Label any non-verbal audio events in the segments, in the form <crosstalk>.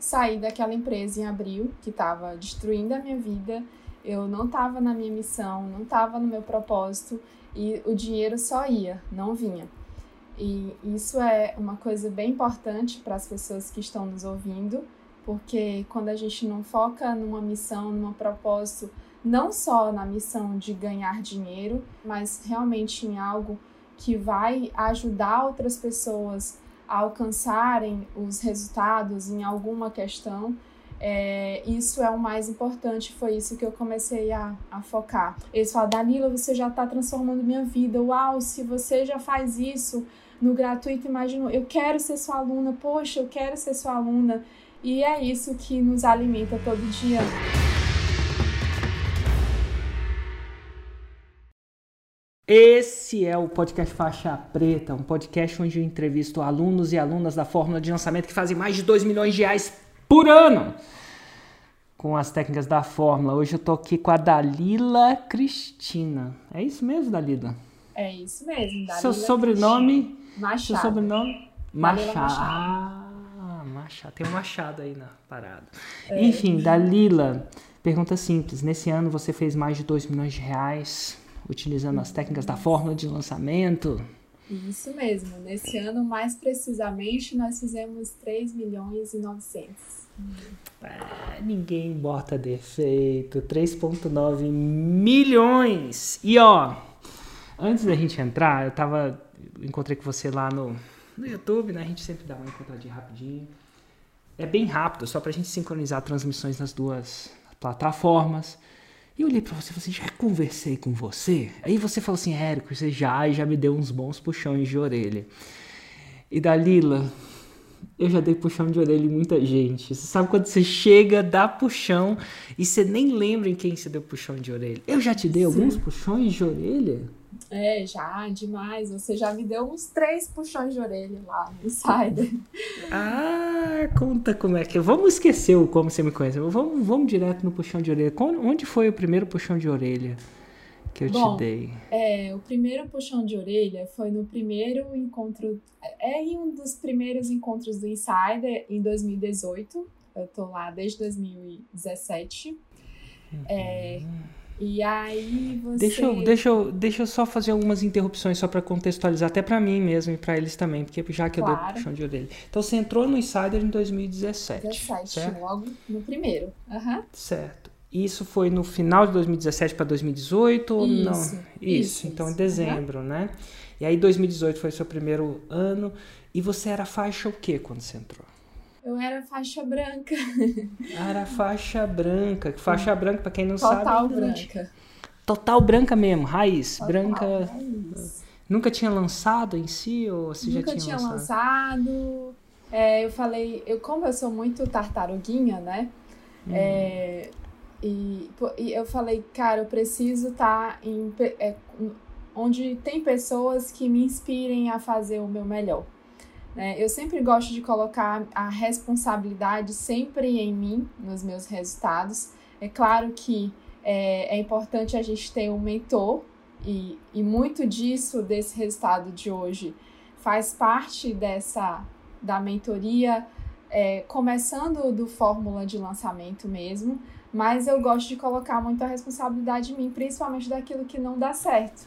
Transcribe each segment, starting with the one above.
saí daquela empresa em abril, que estava destruindo a minha vida, eu não estava na minha missão, não estava no meu propósito e o dinheiro só ia, não vinha. E isso é uma coisa bem importante para as pessoas que estão nos ouvindo, porque quando a gente não foca numa missão, num propósito, não só na missão de ganhar dinheiro, mas realmente em algo que vai ajudar outras pessoas alcançarem os resultados em alguma questão, é, isso é o mais importante, foi isso que eu comecei a, a focar. Eles falam, Danila, você já está transformando minha vida. Uau, se você já faz isso no gratuito, imagina, eu quero ser sua aluna, poxa, eu quero ser sua aluna. E é isso que nos alimenta todo dia. Esse é o podcast Faixa Preta, um podcast onde eu entrevisto alunos e alunas da fórmula de lançamento que fazem mais de 2 milhões de reais por ano com as técnicas da fórmula. Hoje eu tô aqui com a Dalila Cristina. É isso mesmo, Dalila? É isso mesmo, Dalila Seu sobrenome? Machado. Seu sobrenome? Machado. Machado. Ah, Machado. Tem um Machado aí na parada. É. Enfim, Dalila, pergunta simples. Nesse ano você fez mais de 2 milhões de reais utilizando as técnicas da fórmula de lançamento? Isso mesmo. Nesse ano, mais precisamente, nós fizemos 3 milhões e 900. Ah, ninguém bota defeito. 3,9 milhões. E ó, antes da gente entrar, eu tava. Encontrei com você lá no, no YouTube, né? A gente sempre dá uma encontradinha rapidinho. É bem rápido, só pra gente sincronizar transmissões nas duas plataformas. E eu olhei pra você e falei assim, já conversei com você? Aí você falou assim, Érico, você já e já me deu uns bons puxões de orelha. E Dalila, eu já dei puxão de orelha em muita gente. Você sabe quando você chega, dá puxão e você nem lembra em quem você deu puxão de orelha. Eu já te dei Sim. alguns puxões de orelha? É, já, demais. Você já me deu uns três puxões de orelha lá no Insider. Ah, conta como é que. Vamos esquecer o como você me conhece. Vamos, vamos direto no puxão de orelha. Onde foi o primeiro puxão de orelha? Que eu Bom, te dei? É, o primeiro puxão de orelha foi no primeiro encontro, é em um dos primeiros encontros do Insider em 2018. Eu tô lá desde 2017. Uhum. É, e aí você. Deixa eu, deixa, eu, deixa eu só fazer algumas interrupções só para contextualizar, até para mim mesmo e para eles também, porque já que claro. eu dou puxão de orelha. Então você entrou no Insider em 2017. 17, certo? logo no primeiro. Uhum. Certo. Isso foi no final de 2017 para 2018 ou isso, não? Isso, isso então isso. em dezembro, uhum. né? E aí 2018 foi seu primeiro ano e você era faixa o quê quando você entrou? Eu era faixa branca. Era faixa branca. <laughs> Faixa branca, para quem não Total sabe. Total branca. Total branca mesmo, raiz. Total branca. Raiz. Nunca tinha lançado em si ou você Nunca já tinha, tinha lançado? lançado. É, eu falei, eu como eu sou muito tartaruguinha, né? Hum. É, e, e eu falei, cara, eu preciso estar tá em é, onde tem pessoas que me inspirem a fazer o meu melhor. Né? Eu sempre gosto de colocar a responsabilidade sempre em mim, nos meus resultados. É claro que é, é importante a gente ter um mentor, e, e muito disso, desse resultado de hoje, faz parte dessa da mentoria, é, começando do fórmula de lançamento mesmo, mas eu gosto de colocar muita responsabilidade em mim, principalmente daquilo que não dá certo.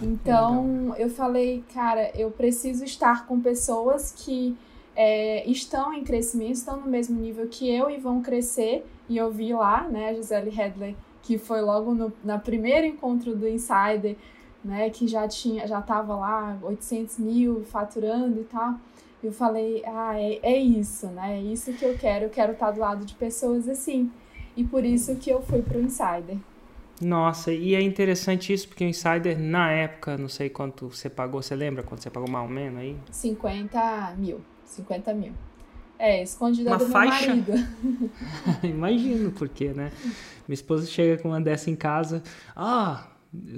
Então eu falei, cara, eu preciso estar com pessoas que é, estão em crescimento, estão no mesmo nível que eu e vão crescer. E eu vi lá, né, a Gisele Hedley, que foi logo no na primeiro encontro do Insider, né, que já tinha, já estava lá 800 mil faturando e tal. Eu falei, ah, é, é isso, né? É isso que eu quero. Eu quero estar do lado de pessoas assim. E por isso que eu fui pro Insider. Nossa, e é interessante isso, porque o Insider, na época, não sei quanto você pagou, você lembra quanto você pagou mais ou menos aí? 50 mil. 50 mil. É, escondida uma do faixa? meu marido. <laughs> Imagino, porque, né? Minha esposa chega com uma dessa em casa, ah,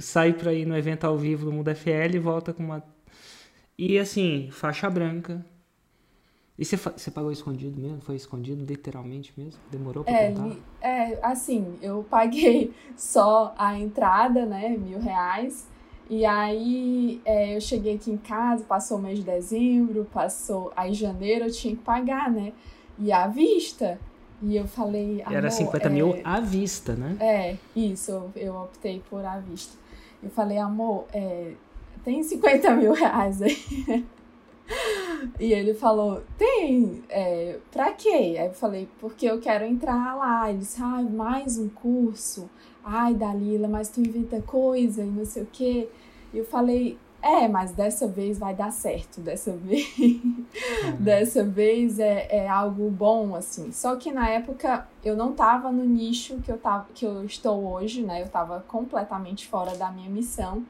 sai pra ir no evento ao vivo do Mundo FL e volta com uma. E assim, faixa branca, e você, você pagou escondido mesmo? Foi escondido literalmente mesmo? Demorou pra é? É, assim, eu paguei <laughs> só a entrada, né, mil reais. E aí é, eu cheguei aqui em casa, passou o mês de dezembro, passou. Aí janeiro eu tinha que pagar, né? e à vista. E eu falei. Era 50 é... mil à vista, né? É, isso, eu, eu optei por à vista. Eu falei, amor, é, tem 50 mil reais aí. <laughs> <laughs> E ele falou, tem, é, pra quê? Aí eu falei, porque eu quero entrar lá. Ele disse, ai, mais um curso. Ai, Dalila, mas tu inventa coisa e não sei o quê. E eu falei, é, mas dessa vez vai dar certo, dessa <laughs> vez, uhum. dessa vez é, é algo bom, assim. Só que na época eu não tava no nicho que eu, tava, que eu estou hoje, né? Eu tava completamente fora da minha missão.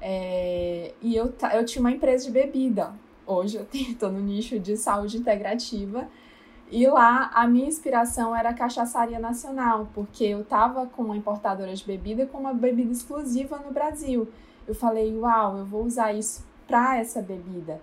É, e eu, eu tinha uma empresa de bebida. Hoje eu estou no nicho de saúde integrativa. E lá a minha inspiração era a cachaçaria nacional, porque eu tava com uma importadora de bebida com uma bebida exclusiva no Brasil eu falei, uau, eu vou usar isso para essa bebida.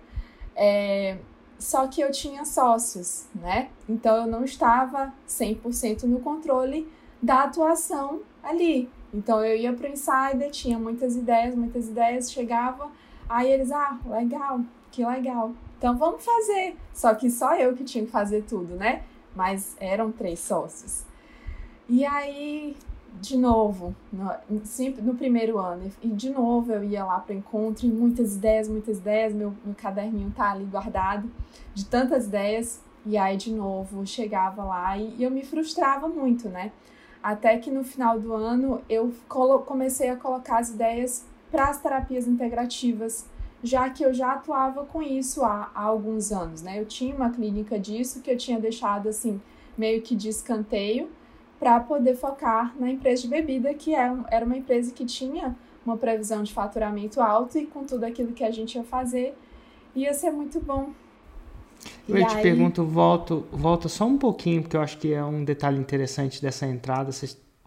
É, só que eu tinha sócios, né? Então eu não estava 100% no controle da atuação ali. Então eu ia para o insider, tinha muitas ideias, muitas ideias, chegava, aí eles, ah, legal, que legal. Então vamos fazer. Só que só eu que tinha que fazer tudo, né? Mas eram três sócios. E aí de novo, no, sempre no primeiro ano, e de novo eu ia lá para o encontro, e muitas ideias, muitas ideias, meu, meu caderninho tá ali guardado, de tantas ideias, e aí de novo chegava lá e, e eu me frustrava muito, né? Até que no final do ano eu comecei a colocar as ideias para as terapias integrativas, já que eu já atuava com isso há, há alguns anos, né? Eu tinha uma clínica disso que eu tinha deixado assim, meio que de escanteio, para poder focar na empresa de bebida, que é, era uma empresa que tinha uma previsão de faturamento alto e com tudo aquilo que a gente ia fazer, ia ser muito bom. Eu e te aí... pergunto, volto, volta só um pouquinho, porque eu acho que é um detalhe interessante dessa entrada.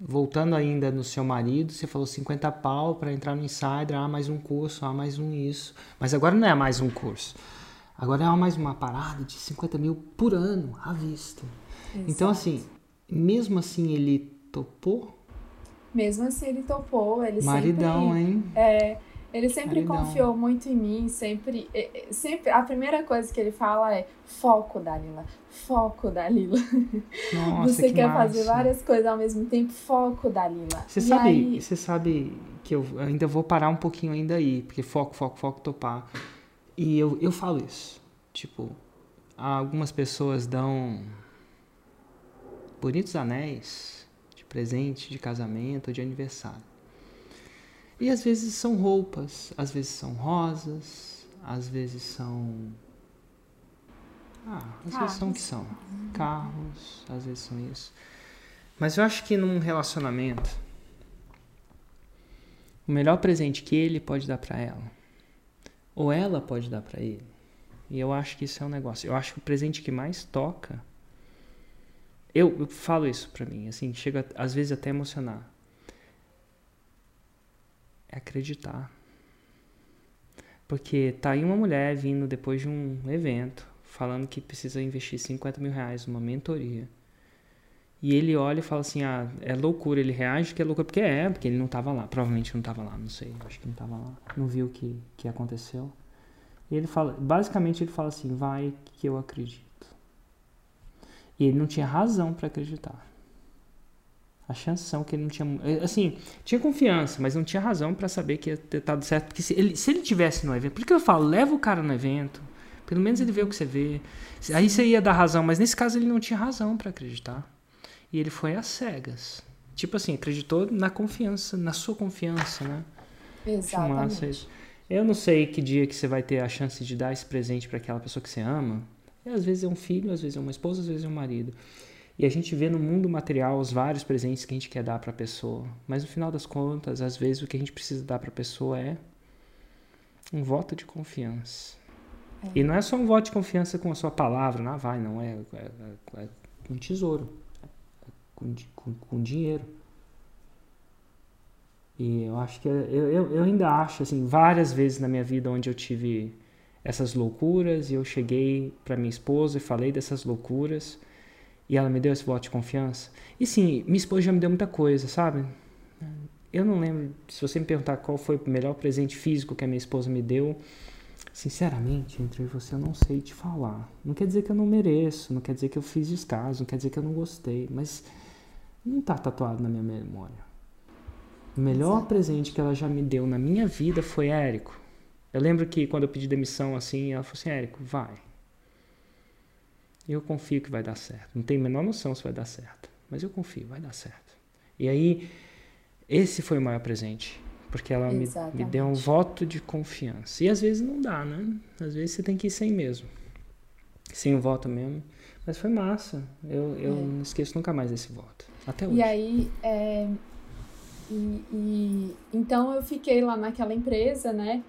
Voltando ainda no seu marido, você falou 50 pau para entrar no Insider, ah, mais um curso, ah, mais um isso. Mas agora não é mais um curso. Agora é mais uma parada de 50 mil por ano à vista. Exato. Então, assim, mesmo assim ele topou? Mesmo assim ele topou, ele Maridão, sempre, hein? É, ele sempre Maridão. confiou muito em mim, sempre, sempre. A primeira coisa que ele fala é foco, Dalila. Foco, Dalila. Nossa, você que quer massa. fazer várias coisas ao mesmo tempo, foco, Dalila. Você sabe, aí... você sabe que eu ainda vou parar um pouquinho ainda aí, porque foco, foco, foco, topar. E eu, eu falo isso. Tipo, algumas pessoas dão bonitos anéis de presente, de casamento, de aniversário. E às vezes são roupas, às vezes são rosas, às vezes são. Ah, às carros. vezes são o que são. Carros, às vezes são isso. Mas eu acho que num relacionamento, o melhor presente que ele pode dar para ela, ou ela pode dar para ele, e eu acho que isso é um negócio. Eu acho que o presente que mais toca eu, eu falo isso pra mim, assim, chega às vezes até emocionar. É acreditar. Porque tá aí uma mulher vindo depois de um evento, falando que precisa investir 50 mil reais numa mentoria. E ele olha e fala assim, ah, é loucura. Ele reage que é loucura, porque é, porque ele não tava lá. Provavelmente não tava lá, não sei. Acho que não tava lá. Não viu o que, que aconteceu. E ele fala, basicamente ele fala assim, vai que eu acredito. E ele não tinha razão para acreditar. A chance são que ele não tinha. Eh, assim, tinha confiança, mas não tinha razão para saber que ia ter dado certo. Porque se ele, se ele tivesse no evento. Por que eu falo? Leva o cara no evento. Pelo menos ele vê o que você vê. Aí você ia dar razão, mas nesse caso ele não tinha razão para acreditar. E ele foi às cegas. Tipo assim, acreditou na confiança, na sua confiança, né? Exatamente. Eu não sei que dia que você vai ter a chance de dar esse presente para aquela pessoa que você ama. E às vezes é um filho, às vezes é uma esposa, às vezes é um marido. E a gente vê no mundo material os vários presentes que a gente quer dar para a pessoa, mas no final das contas, às vezes o que a gente precisa dar para a pessoa é um voto de confiança. É. E não é só um voto de confiança com a sua palavra, não vai, não é, é, é, é um tesouro, é com, com, com, dinheiro. E eu acho que eu, eu, eu ainda acho assim várias vezes na minha vida onde eu tive essas loucuras e eu cheguei para minha esposa e falei dessas loucuras e ela me deu esse voto de confiança. E sim, minha esposa já me deu muita coisa, sabe? Eu não lembro, se você me perguntar qual foi o melhor presente físico que a minha esposa me deu, Sinceramente, entre você eu não sei te falar. Não quer dizer que eu não mereço, não quer dizer que eu fiz descaso, não quer dizer que eu não gostei, mas não tá tatuado na minha memória. O melhor presente que ela já me deu na minha vida foi Érico. Eu lembro que quando eu pedi demissão assim, ela falou assim: Érico, vai. Eu confio que vai dar certo. Não tenho a menor noção se vai dar certo, mas eu confio, vai dar certo. E aí, esse foi o maior presente porque ela me, me, deu um voto de confiança. E às vezes não dá, né? Às vezes você tem que ir sem mesmo. Sem o voto mesmo. Mas foi massa. Eu, eu é. não esqueço nunca mais desse voto. Até hoje. E aí, é, e, e, então eu fiquei lá naquela empresa, né?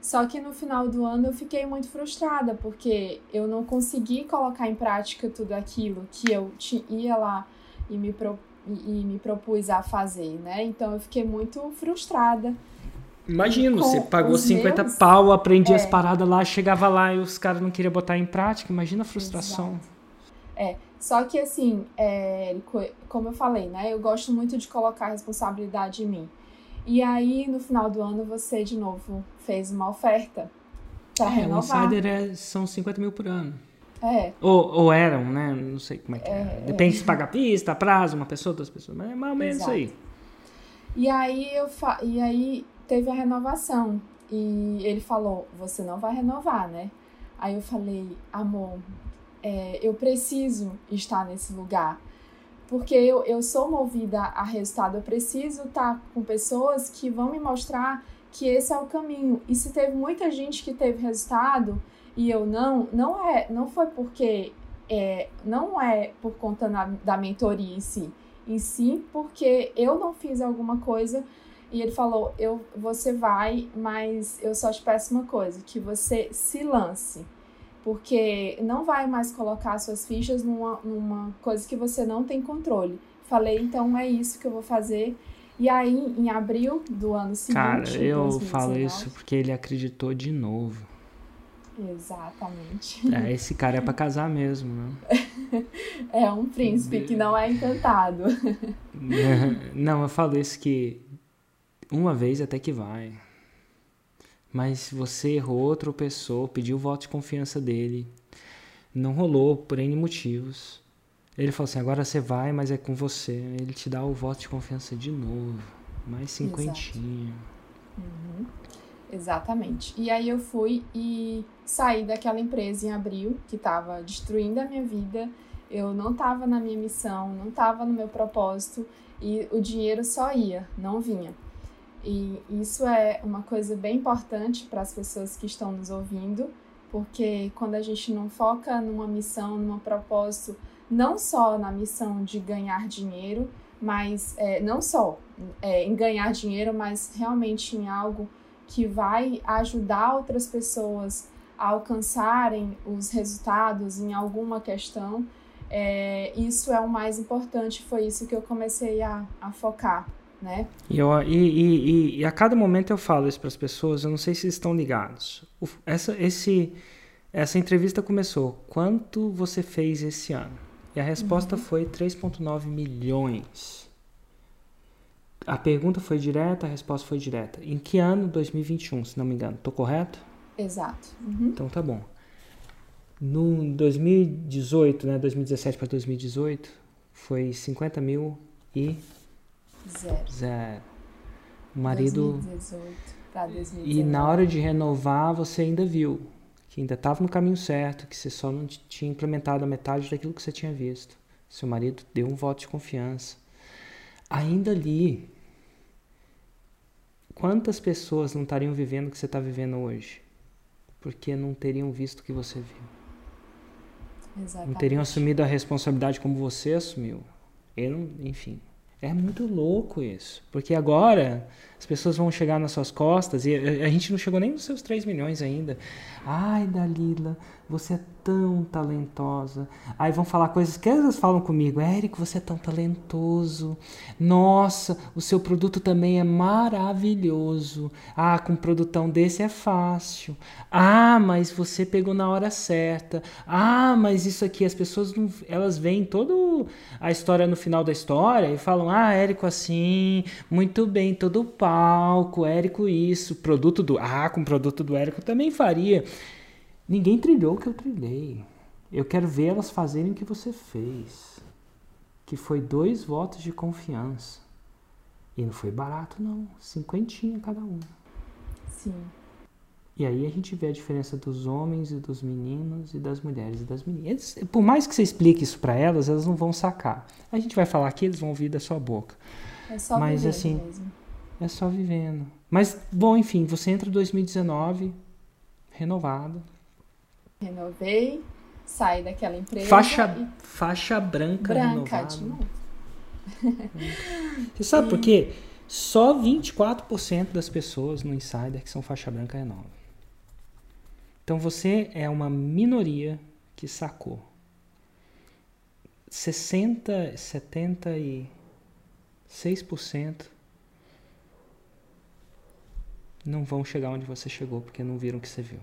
Só que no final do ano eu fiquei muito frustrada, porque eu não consegui colocar em prática tudo aquilo que eu ia lá e me propus e, e me propus a fazer, né? Então eu fiquei muito frustrada. Imagino, você pagou 50 meus... pau, aprendia é. as paradas lá, chegava lá e os caras não queriam botar em prática. Imagina a frustração. Exato. É, só que assim, é, como eu falei, né? Eu gosto muito de colocar a responsabilidade em mim. E aí, no final do ano, você de novo fez uma oferta para é, renovar. O Insider é, são 50 mil por ano. É. Ou, ou eram, né? Não sei como é que é. é. Depende é. se paga pista, prazo, uma pessoa, duas pessoas. Mas é mais ou menos Exato. isso aí. E aí, eu fa... e aí teve a renovação. E ele falou, você não vai renovar, né? Aí eu falei, amor, é, eu preciso estar nesse lugar. Porque eu, eu sou movida a resultado. Eu preciso estar com pessoas que vão me mostrar que esse é o caminho. E se teve muita gente que teve resultado e eu não, não é, não foi porque é, não é por conta na, da mentoria em si, em si porque eu não fiz alguma coisa e ele falou, eu, você vai, mas eu só te peço uma coisa, que você se lance, porque não vai mais colocar suas fichas numa, numa coisa que você não tem controle. Falei, então é isso que eu vou fazer. E aí, em abril do ano seguinte. Cara, eu 2019, falo isso porque ele acreditou de novo. Exatamente. É, esse cara é para casar mesmo, né? <laughs> é um príncipe que não é encantado. <laughs> não, eu falo isso que uma vez até que vai. Mas você errou, tropeçou, pediu o voto de confiança dele. Não rolou por N motivos. Ele falou assim: agora você vai, mas é com você. Ele te dá o voto de confiança de novo. Mais cinquentinho. Uhum. Exatamente. E aí eu fui e saí daquela empresa em abril, que estava destruindo a minha vida. Eu não estava na minha missão, não estava no meu propósito e o dinheiro só ia, não vinha. E isso é uma coisa bem importante para as pessoas que estão nos ouvindo, porque quando a gente não foca numa missão, num propósito, não só na missão de ganhar dinheiro, mas é, não só é, em ganhar dinheiro, mas realmente em algo que vai ajudar outras pessoas a alcançarem os resultados em alguma questão, é, isso é o mais importante. Foi isso que eu comecei a, a focar. Né? E, eu, e, e, e, a cada momento eu falo isso para as pessoas, eu não sei se estão ligados. Essa, esse, essa entrevista começou. Quanto você fez esse ano? E a resposta uhum. foi 3,9 milhões. A pergunta foi direta, a resposta foi direta. Em que ano? 2021, se não me engano. Tô correto? Exato. Uhum. Então tá bom. No 2018, né, 2017 para 2018, foi 50 mil e... Zero. Zero. O marido... 2018 para 2019. E na hora de renovar, você ainda viu que ainda estava no caminho certo, que você só não tinha implementado a metade daquilo que você tinha visto. Seu marido deu um voto de confiança ainda ali, quantas pessoas não estariam vivendo o que você está vivendo hoje? Porque não teriam visto o que você viu. Exatamente. Não teriam assumido a responsabilidade como você assumiu. Eu não, enfim. É muito louco isso. Porque agora as pessoas vão chegar nas suas costas e a gente não chegou nem nos seus 3 milhões ainda. Ai, Dalila, você é tão talentosa. Aí vão falar coisas que elas falam comigo. Érico, você é tão talentoso. Nossa, o seu produto também é maravilhoso. Ah, com um produtão desse é fácil. Ah, mas você pegou na hora certa. Ah, mas isso aqui, as pessoas não, elas veem toda a história no final da história e falam: Ah, Érico assim, muito bem, todo o palco, Érico isso, produto do. Ah, com produto do Érico também faria. Ninguém trilhou o que eu trilhei. Eu quero ver elas fazerem o que você fez. Que foi dois votos de confiança. E não foi barato, não. Cinquentinha cada um. Sim. E aí a gente vê a diferença dos homens e dos meninos e das mulheres e das meninas. Por mais que você explique isso para elas, elas não vão sacar. A gente vai falar aqui, eles vão ouvir da sua boca. É só Mas assim, mesmo. é só vivendo. Mas bom, enfim, você entra em 2019 renovado, Renovei, saí daquela empresa. Faixa, e... faixa branca, branca renovada. de novo. <laughs> Você sabe por quê? Só 24% das pessoas no Insider que são faixa branca renova. Então você é uma minoria que sacou. 60, 76% não vão chegar onde você chegou porque não viram o que você viu.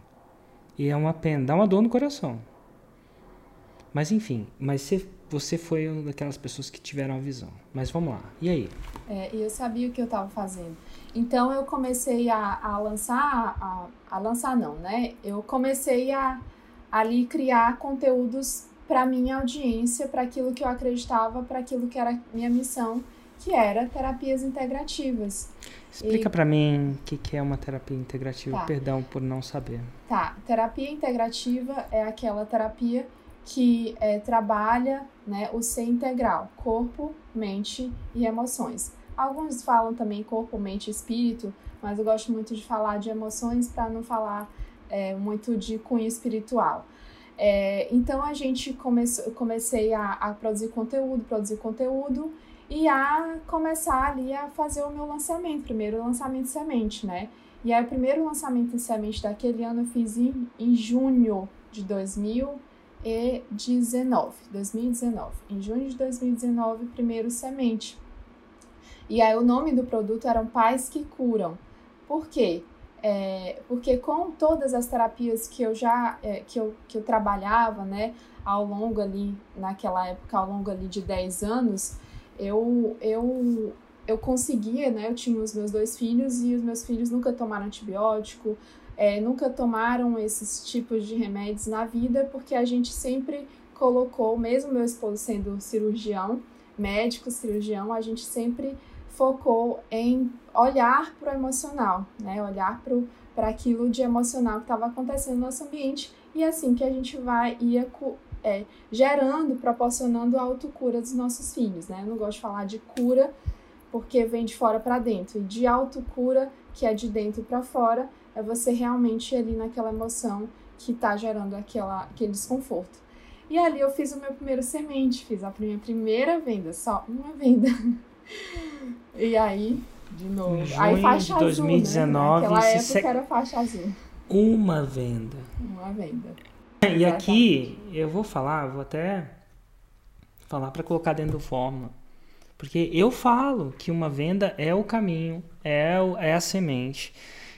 E é uma pena, dá uma dor no coração. Mas enfim, mas você, você foi uma daquelas pessoas que tiveram a visão. Mas vamos lá, e aí? É, eu sabia o que eu estava fazendo. Então eu comecei a, a lançar, a, a, lançar não, né? Eu comecei a ali criar conteúdos para minha audiência, para aquilo que eu acreditava, para aquilo que era minha missão, que era terapias integrativas. Explica e... para mim o que, que é uma terapia integrativa, Tá. perdão por não saber. Tá, terapia integrativa é aquela terapia que é, trabalha né, o ser integral, corpo, mente e emoções. Alguns falam também corpo, mente e espírito, mas eu gosto muito de falar de emoções para não falar é, muito de cunho espiritual. É, então a gente começou, comecei a, a produzir conteúdo, produzir conteúdo e a começar ali a fazer o meu lançamento, primeiro lançamento semente, né? E aí o primeiro lançamento de semente daquele ano eu fiz em, em junho de 2019, 2019. Em junho de 2019, primeiro semente. E aí o nome do produto eram Pais que Curam. Por quê? É, porque com todas as terapias que eu já é, que, eu, que eu trabalhava, né, ao longo ali, naquela época, ao longo ali de 10 anos, eu, eu, eu conseguia, né, eu tinha os meus dois filhos e os meus filhos nunca tomaram antibiótico, é, nunca tomaram esses tipos de remédios na vida, porque a gente sempre colocou, mesmo meu esposo sendo cirurgião, médico, cirurgião, a gente sempre focou em olhar para o emocional, né? Olhar para aquilo de emocional que estava acontecendo no nosso ambiente e assim que a gente vai ia é, gerando, proporcionando a autocura dos nossos filhos, né? Eu não gosto de falar de cura porque vem de fora para dentro e de autocura que é de dentro para fora é você realmente ali naquela emoção que está gerando aquela, aquele desconforto. E ali eu fiz o meu primeiro semente, fiz a minha primeira venda, só uma venda. <laughs> E aí, de novo. Junho aí faixa de 2019, azul, né? Naquela época se- era faixa azul. Uma venda. Uma venda. <laughs> E aqui eu vou falar, vou até falar para colocar dentro do fórmula. Porque eu falo que uma venda é o caminho, é, o- é a semente.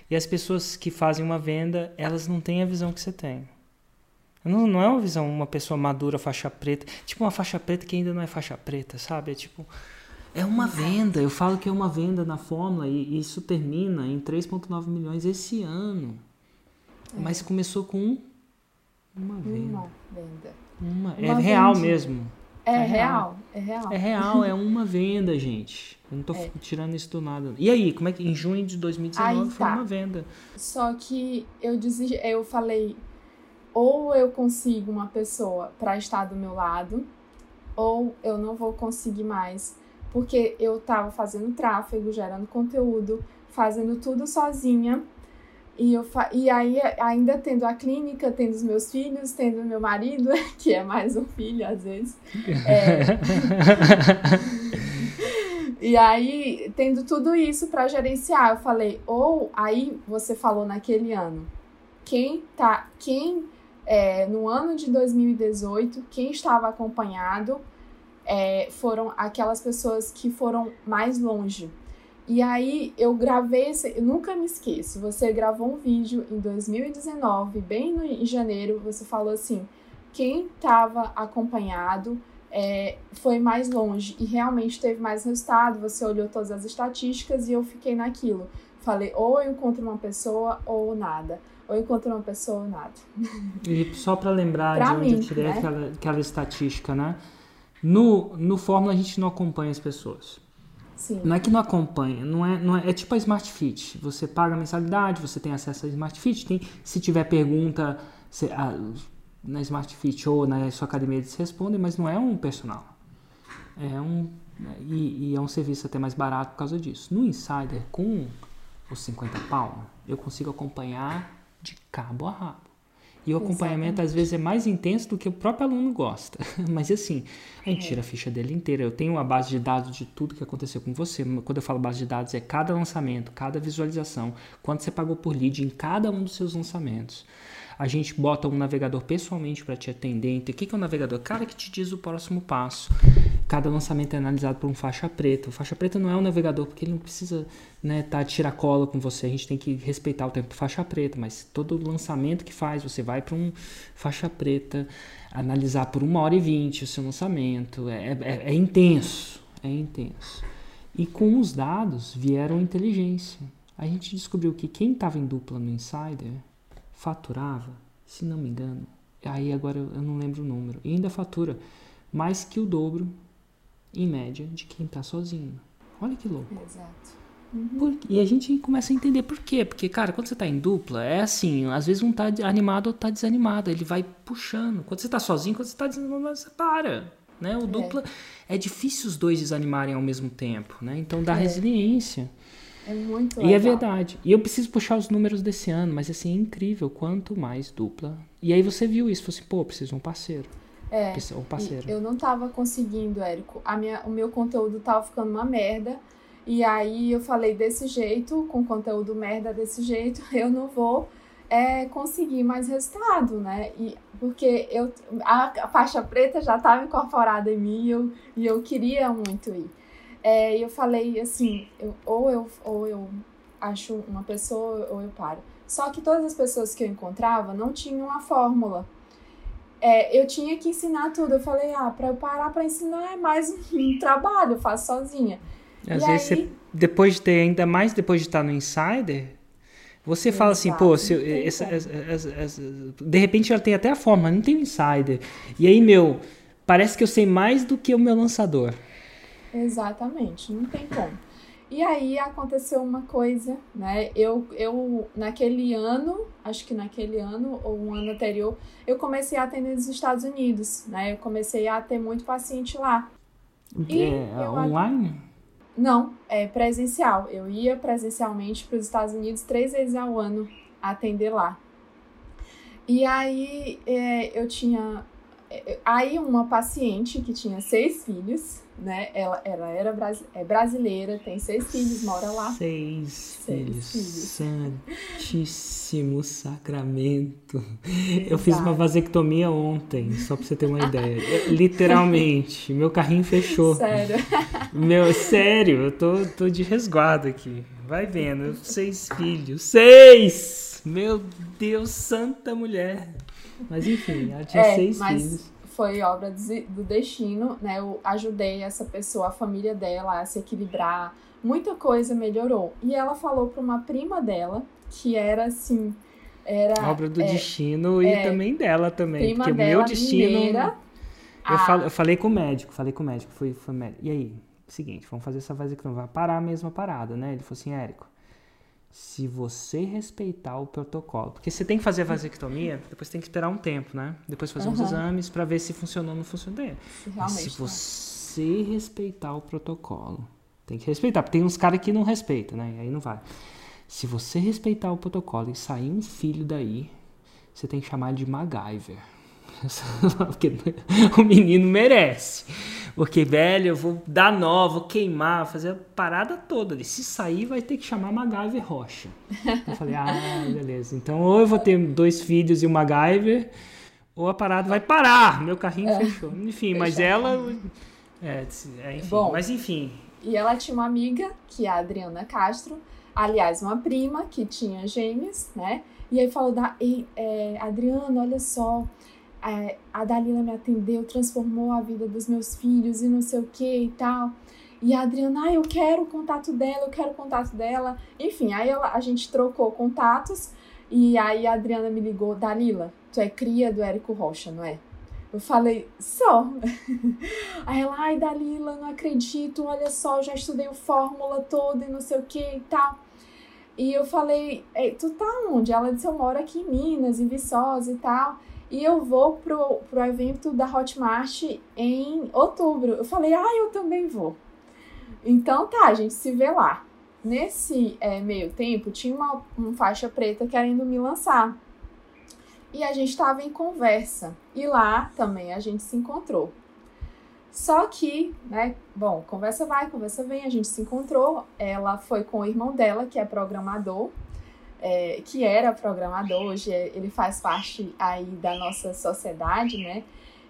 E as pessoas que fazem uma venda, elas não têm a visão que você tem. Não, não é uma visão, uma pessoa madura, faixa preta. Tipo uma faixa preta que ainda não é faixa preta, sabe? É tipo. É uma venda. Eu falo que é uma venda na fórmula e e isso termina em 3,9 milhões esse ano. Mas começou com uma venda. Uma venda. Uma, é Uma real mesmo. É, É real, é real. É real, é uma venda, gente. Eu não tô É. tirando isso do nada. E aí, como é que em junho de 2019 Aí foi tá. uma venda? Só que eu desisti, eu falei, ou eu consigo uma pessoa para estar do meu lado, ou eu não vou conseguir mais, porque eu tava fazendo tráfego, gerando conteúdo, fazendo tudo sozinha. E, eu fa- e aí, ainda tendo a clínica, tendo os meus filhos, tendo meu marido, <laughs> que é mais um filho às vezes. É, <laughs> E aí, tendo tudo isso para gerenciar, eu falei, ou aí você falou naquele ano, quem tá, quem é, no ano de 2018, quem estava acompanhado é, foram aquelas pessoas que foram mais longe. E aí eu gravei esse, eu nunca me esqueço. Você gravou um vídeo em 2019, bem no, em janeiro, você falou assim: quem estava acompanhado é, foi mais longe e realmente teve mais resultado. Você olhou todas as estatísticas e eu fiquei naquilo. Falei, ou eu encontro uma pessoa ou nada. Ou eu encontro uma pessoa ou nada. E só para lembrar pra de onde mim, eu tirei né? aquela, aquela estatística, né? No, no Fórmula a gente não acompanha as pessoas. Sim. Não é que não acompanha, não é, não é, é tipo a Smart Fit. Você paga a mensalidade, você tem acesso à Smart Fit. Tem, se tiver pergunta se, a, na Smart Fit ou na sua academia, eles respondem, mas não é um personal. É um, e, e é um serviço até mais barato por causa disso. No Insider, com os 50 pau, eu consigo acompanhar de cabo a rabo. E o acompanhamento Exatamente. às vezes é mais intenso do que o próprio aluno gosta. <laughs> Mas assim, a gente é. tira a ficha dele inteira. Eu tenho uma base de dados de tudo que aconteceu com você. Quando eu falo base de dados, é cada lançamento, cada visualização, quanto você pagou por lead em cada um dos seus lançamentos. A gente bota um navegador pessoalmente para te atender. Então, o que é um navegador? Cara que te diz o próximo passo. Cada lançamento é analisado por um faixa preta. O faixa preta não é um navegador porque ele não precisa né, tá tirar cola com você. A gente tem que respeitar o tempo faixa preta, mas todo lançamento que faz, você vai para um faixa preta, analisar por uma hora e vinte o seu lançamento. É, é, é intenso, é intenso. E com os dados vieram inteligência. A gente descobriu que quem estava em dupla no Insider faturava, se não me engano, aí agora eu não lembro o número, e ainda fatura mais que o dobro, em média, de quem está sozinho. Olha que louco. Exato. Uhum. e a gente começa a entender por quê. Porque, cara, quando você está em dupla, é assim, às vezes um tá animado ou tá desanimado. Ele vai puxando. Quando você está sozinho, quando você está desanimado, você para. Né? O é. dupla é difícil os dois desanimarem ao mesmo tempo, né? Então dá é. resiliência. É muito legal. E é verdade. E eu preciso puxar os números desse ano, mas assim, é incrível quanto mais dupla. E aí você viu isso, falou assim, pô, preciso de um parceiro. É. Um parceiro. Eu não tava conseguindo, Érico. A minha, o meu conteúdo tava ficando uma merda. E aí eu falei desse jeito, com conteúdo merda desse jeito, <laughs> eu não vou é, conseguir mais resultado, né? E, porque eu, a, a faixa preta já estava incorporada em mim e eu, e eu queria muito ir. É, eu falei assim, eu, ou, eu, ou eu acho uma pessoa ou eu paro. Só que todas as pessoas que eu encontrava não tinham a fórmula. É, eu tinha que ensinar tudo. Eu falei, ah, para eu parar para ensinar é mais um <laughs> trabalho, eu faço sozinha. Às e vezes, aí... você, depois de ter, ainda mais depois de estar no Insider, você Exato, fala assim, pô, se essa, essa, essa, de repente ela tem até a forma, não tem o Insider. E aí, meu, parece que eu sei mais do que o meu lançador. Exatamente, não tem como. E aí aconteceu uma coisa, né? Eu, eu naquele ano, acho que naquele ano ou um ano anterior, eu comecei a atender nos Estados Unidos, né? Eu comecei a ter muito paciente lá. E é, online? Não, é presencial. Eu ia presencialmente para os Estados Unidos três vezes ao ano atender lá. E aí é, eu tinha aí uma paciente que tinha seis filhos, né? Ela, ela era brasi é brasileira, tem seis filhos, mora lá. Seis, seis filhos. filhos. Santíssimo sacramento. Exato. Eu fiz uma vasectomia ontem, só pra você ter uma ideia. Literalmente, meu carrinho fechou. Sério? Meu, sério, eu tô, tô de resguardo aqui. Vai vendo, seis filhos. Seis! Meu Deus, santa mulher. Mas enfim, ela <laughs> tinha é, seis filhos foi obra do destino, né? Eu ajudei essa pessoa, a família dela a se equilibrar, muita coisa melhorou. E ela falou para uma prima dela, que era assim, era obra do é, destino e é, também dela também, prima porque dela, o meu destino mineira, eu, a... eu falei com o médico, falei com o médico, foi, foi médico. E aí, seguinte, vamos fazer essa vasectomia, vai parar a mesma parada, né? Ele falou assim, Érico, se você respeitar o protocolo. Porque você tem que fazer a vasectomia, depois tem que esperar um tempo, né? Depois fazer uhum. uns exames para ver se funcionou ou não funcionou. Mas se você respeitar o protocolo, tem que respeitar, porque tem uns caras que não respeitam, né? E aí não vai. Se você respeitar o protocolo e sair um filho daí, você tem que chamar de MacGyver. <laughs> porque o menino merece. Porque, velho, eu vou dar nó, vou queimar, fazer a parada toda. E se sair, vai ter que chamar MacGyver Rocha. Eu falei, ah, beleza. Então, ou eu vou ter dois filhos e o MacGyver, ou a parada vai parar. Meu carrinho é. fechou. Enfim, mas ela. É, é, enfim. Bom, mas enfim. E ela tinha uma amiga, que é a Adriana Castro, aliás, uma prima que tinha gêmeos, né? E aí falou da é, Adriana, olha só, é, a Dalila me atendeu, transformou a vida dos meus filhos e não sei o que e tal. E a Adriana, ah, eu quero o contato dela, eu quero o contato dela. Enfim, aí ela, a gente trocou contatos e aí a Adriana me ligou, Dalila, tu é cria do Érico Rocha, não é? Eu falei, só. <laughs> Aí ela, ai, Dalila, não acredito, olha só, já estudei o fórmula toda e não sei o que e tal. E eu falei, tu tá onde? Ela disse, eu moro aqui em Minas, em Viçosa e tal. E eu vou pro, pro evento da Hotmart em outubro. Eu falei, ah, eu também vou. Então tá, a gente se vê lá. Nesse é, meio tempo, tinha uma, uma faixa preta querendo me lançar. E a gente estava em conversa. E lá também a gente se encontrou. Só que, né, bom, conversa vai, conversa vem, a gente se encontrou. Ela foi com o irmão dela, que é programador, é, que era programador, hoje é, ele faz parte aí da nossa sociedade, né?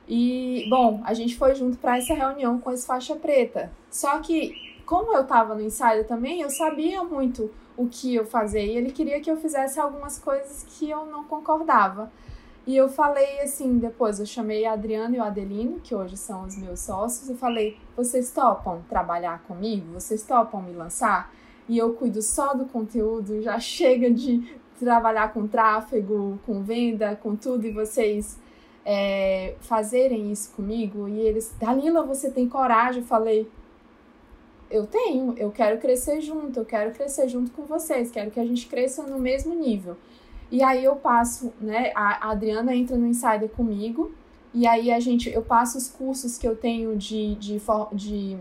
E, bom, a gente foi junto para essa reunião com esse faixa preta. Só que, como eu estava no ensaio também, eu sabia muito o que eu fazia e ele queria que eu fizesse algumas coisas que eu não concordava. E eu falei assim, depois eu chamei a Adriana e o Adelino, que hoje são os meus sócios, e falei: vocês topam trabalhar comigo? Vocês topam me lançar? E eu cuido só do conteúdo, já chega de trabalhar com tráfego, com venda, com tudo, e vocês é, fazerem isso comigo. E eles, Dalila, você tem coragem? Eu falei, eu tenho, eu quero crescer junto, eu quero crescer junto com vocês, quero que a gente cresça no mesmo nível. E aí eu passo, né? A Adriana entra no Insider comigo, e aí a gente, eu passo os cursos que eu tenho de, de, de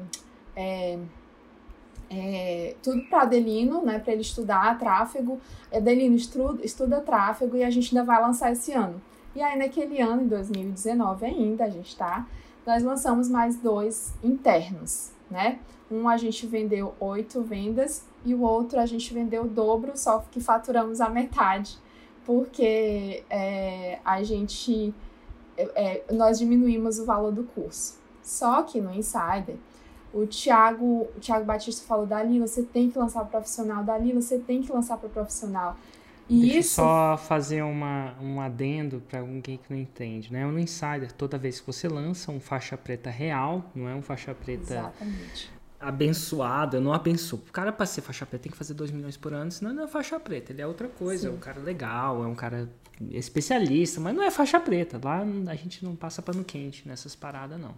é, é, tudo para Adelino, né, para ele estudar tráfego. Adelino estuda, estuda tráfego e a gente ainda vai lançar esse ano. E aí, naquele ano, em 2019 ainda, a gente tá, nós lançamos mais dois internos, né? Um a gente vendeu oito vendas e o outro a gente vendeu o dobro, só que faturamos a metade, porque é, a gente, é, é nós diminuímos o valor do curso. Só que no Insider, o Thiago, o Thiago Batista falou, Dalila, você tem que lançar para profissional. Dalila, você tem que lançar para profissional. E Deixa isso... só fazer uma, um adendo para alguém que não entende, né? No Insider, toda vez que você lança um faixa preta real, não é um faixa preta Exatamente. abençoado, eu não abençoo. O cara para ser faixa preta tem que fazer 2 milhões por ano, senão não é faixa preta, ele é outra coisa, Sim. é um cara legal, é um cara especialista, mas não é faixa preta. Lá a gente não passa pano quente nessas paradas, não.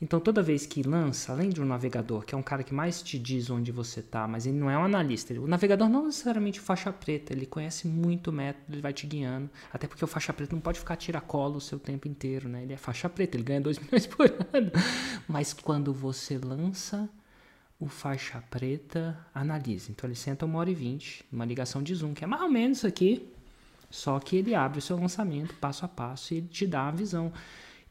Então, toda vez que lança, além de um navegador, que é um cara que mais te diz onde você está, mas ele não é um analista. o navegador não necessariamente faixa preta, ele conhece muito o método, ele vai te guiando. Até porque o faixa preta não pode ficar tiracolo o seu tempo inteiro, né? Ele é faixa preta, ele ganha 2 <laughs> milhões por ano. Mas quando você lança o faixa preta, analisa. Então, ele senta uma hora e vinte, numa ligação de Zoom, que é mais ou menos isso aqui, só que ele abre o seu lançamento passo a passo e ele te dá a visão.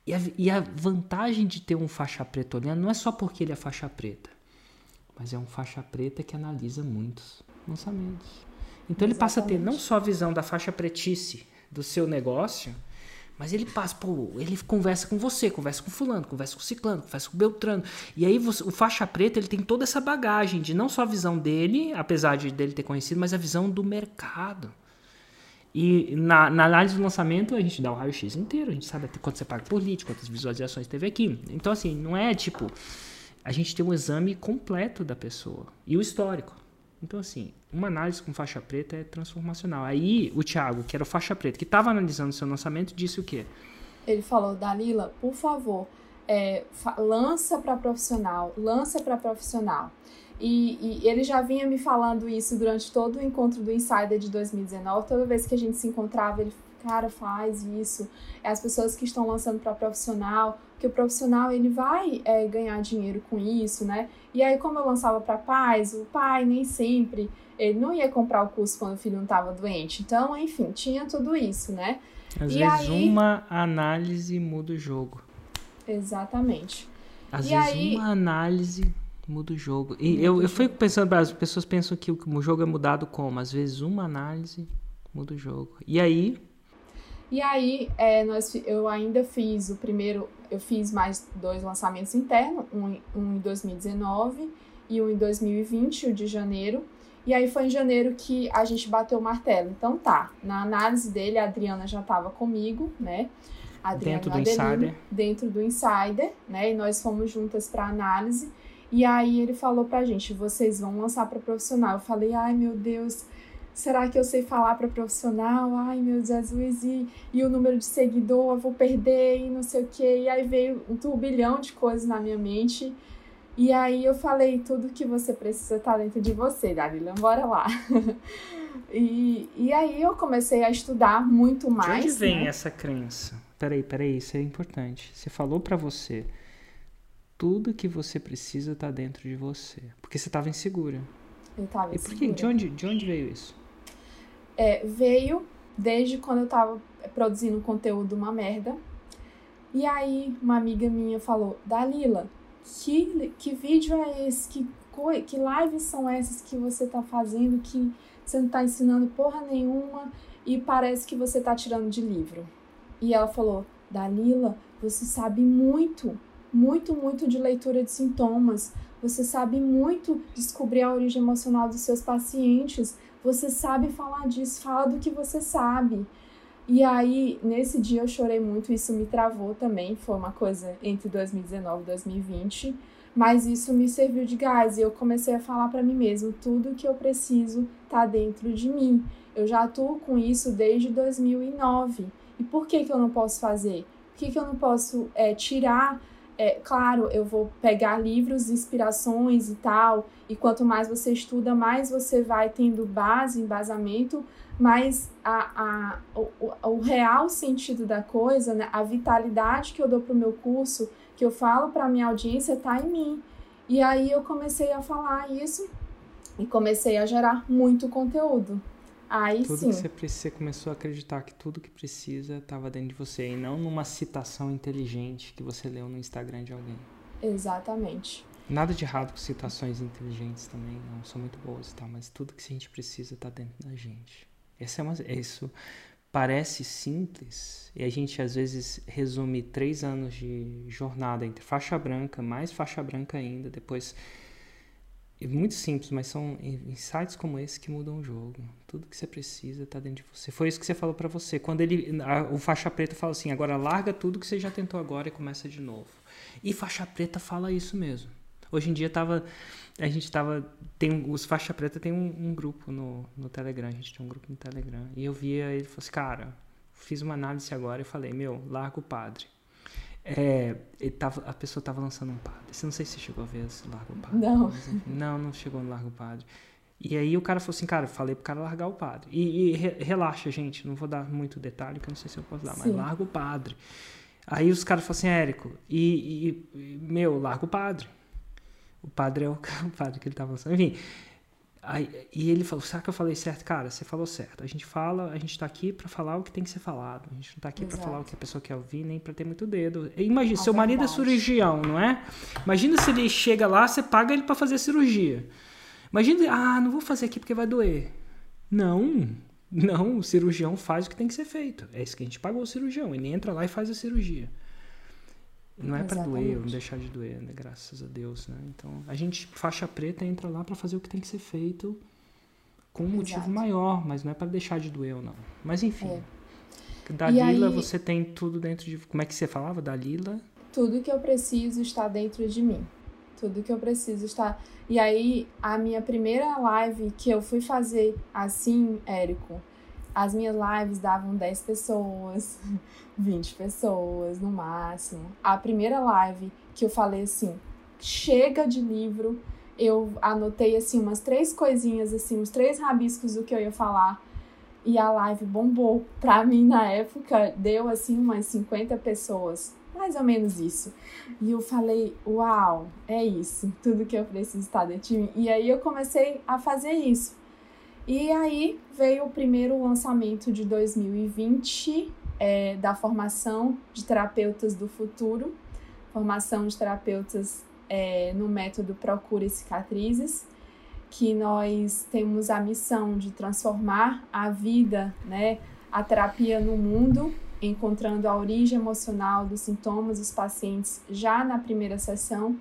E a, e a vantagem de ter um faixa preta olhando não é só porque ele é faixa preta, mas é um faixa preta que analisa muitos lançamentos. Então Exatamente. ele passa a ter não só a visão da faixa pretice do seu negócio, mas ele passa, pô, ele conversa com você, conversa com fulano, conversa com ciclano, conversa com beltrano. E aí você, o faixa preta, ele tem toda essa bagagem de não só a visão dele, apesar de dele ter conhecido, mas a visão do mercado. E na, na, análise do lançamento, a gente dá o raio-x inteiro, a gente sabe até quanto você paga por lead, quantas visualizações teve aqui. Então, assim, não é tipo. A gente tem um exame completo da pessoa e o histórico. Então, assim, uma análise com faixa preta é transformacional. Aí, o Thiago, que era o faixa preta, que estava analisando o seu lançamento, disse o quê? Ele falou, Dalila, por favor, é, lança para profissional, lança para profissional. E, e, ele já vinha me falando isso durante todo o encontro do Insider de 2019. Toda vez que a gente se encontrava, ele, cara, faz isso. É as pessoas que estão lançando para profissional, que o profissional ele vai é, ganhar dinheiro com isso, né? E aí, como eu lançava para pais, o pai nem sempre ele não ia comprar o curso quando o filho não estava doente. Então, enfim, tinha tudo isso, né? Às e vezes aí... uma análise muda o jogo. Exatamente. Às e vezes aí... uma análise muda o jogo. E eu, eu fico pensando, as pessoas pensam que o, jogo é mudado como? Às vezes uma análise muda o jogo. E aí? E aí, é, nós, eu ainda fiz o primeiro, eu fiz mais dois lançamentos internos, um, um em 2019 e um em 2020, o de janeiro. E aí foi em janeiro que a gente bateu o martelo. Então tá, na análise dele, a Adriana já estava comigo, né? Adriana dentro do Adelino, Insider. Dentro do Insider, né? E nós fomos juntas para análise. E aí ele falou pra gente, vocês vão lançar para profissional. Eu falei, ai meu Deus, será que eu sei falar para profissional? Ai meu Jesus, e, e o número de seguidor, eu vou perder e não sei o quê. E aí veio um turbilhão de coisas na minha mente. E aí eu falei, tudo que você precisa tá dentro de você, Dalila, bora lá. <laughs> e, e aí eu comecei a estudar muito mais. De onde vem né? essa crença? Peraí, peraí, isso é importante. Você falou para você, tudo que você precisa tá dentro de você. Porque você tava insegura. Eu tava e por que? De onde, de onde veio isso? É, veio desde quando eu tava produzindo conteúdo uma merda. E aí uma amiga minha falou, Dalila, que, que vídeo é esse? Que, que lives são essas que você tá fazendo que você não tá ensinando porra nenhuma e parece que você tá tirando de livro? E ela falou: Dalila, você sabe muito, muito, muito de leitura de sintomas. Você sabe muito descobrir a origem emocional dos seus pacientes. Você sabe falar disso, fala do que você sabe. E aí, nesse dia eu chorei muito, isso me travou também, foi uma coisa entre 2019 e 2020, mas isso me serviu de gás e eu comecei a falar para mim mesmo, tudo que eu preciso tá dentro de mim. Eu já atuo com isso desde 2009. E por que que eu não posso fazer? Por que que eu não posso é, tirar é, claro, eu vou pegar livros, inspirações e tal, e quanto mais você estuda, mais você vai tendo base, embasamento, mas a, a, o, o real sentido da coisa, né, a vitalidade que eu dou para o meu curso, que eu falo para a minha audiência, está em mim. E aí eu comecei a falar isso e comecei a gerar muito conteúdo. Aí tudo sim. que você, você começou a acreditar que tudo que precisa estava dentro de você e não numa citação inteligente que você leu no Instagram de alguém. Exatamente. Nada de errado com citações inteligentes também, não são muito boas, tá? Mas tudo que a gente precisa está dentro da gente. Essa é uma, isso parece simples e a gente às vezes resume três anos de jornada entre faixa branca, mais faixa branca ainda, depois é muito simples, mas são insights como esse que mudam o jogo. Tudo que você precisa está dentro de você. Foi isso que você falou para você. Quando ele, a, o faixa preta fala assim, agora larga tudo que você já tentou agora e começa de novo. E faixa preta fala isso mesmo. Hoje em dia tava, a gente tava, tem os faixa preta tem um, um, grupo no, no Telegram, a gente tem um grupo no Telegram. E eu via ele falou assim, cara, fiz uma análise agora e falei, meu, larga o padre. É, tava, a pessoa estava lançando um padre. Você não sei se chegou a ver esse Largo Padre. Não. Não, não chegou no Largo Padre. E aí o cara falou assim, cara, falei pro cara largar o padre. E, e re, relaxa, gente, não vou dar muito detalhe, que eu não sei se eu posso dar, Sim. mas larga o padre. Aí os caras falaram assim, Érico, e, e, meu, larga o padre. O padre é o, <laughs> o padre que ele tava lançando. Enfim, Aí, e ele falou: será que eu falei certo? Cara, você falou certo. A gente fala, a gente está aqui para falar o que tem que ser falado. A gente não está aqui para falar o que a pessoa quer ouvir, nem para ter muito dedo. Imagina, seu marido é cirurgião, não é? Imagina se ele chega lá, você paga ele para fazer cirurgia. Imagina, ah, não vou fazer aqui porque vai doer. Não, não, o cirurgião faz o que tem que ser feito. É isso que a gente pagou o cirurgião. Ele entra lá e faz a cirurgia. Não é para doer, não deixar de doer, né? Graças a Deus, né? Então, a gente, faixa preta, entra lá para fazer o que tem que ser feito com um motivo Exato. maior, mas não é para deixar de doer ou não. Mas enfim. É. Dalila, aí, você tem tudo dentro de. Como é que você falava? Dalila? Tudo que eu preciso está dentro de mim. Tudo que eu preciso está. E aí, a minha primeira live que eu fui fazer assim, Érico, as minhas lives davam 10 pessoas, <laughs> 20 pessoas no máximo. A primeira live que eu falei assim, chega de livro, eu anotei assim umas três coisinhas, assim, uns três rabiscos do que eu ia falar. E a live bombou. Pra mim, na época, deu assim umas 50 pessoas. Mais ou menos isso. E eu falei, uau, é isso. Tudo que eu preciso estar dentro de mim. E aí eu comecei a fazer isso. E aí veio o primeiro lançamento de 2020 é, da formação de terapeutas do futuro, formação de terapeutas é, no método Procura Cicatrizes, que nós temos a missão de transformar a vida, né, a terapia no mundo, encontrando a origem emocional dos sintomas dos pacientes já na primeira sessão.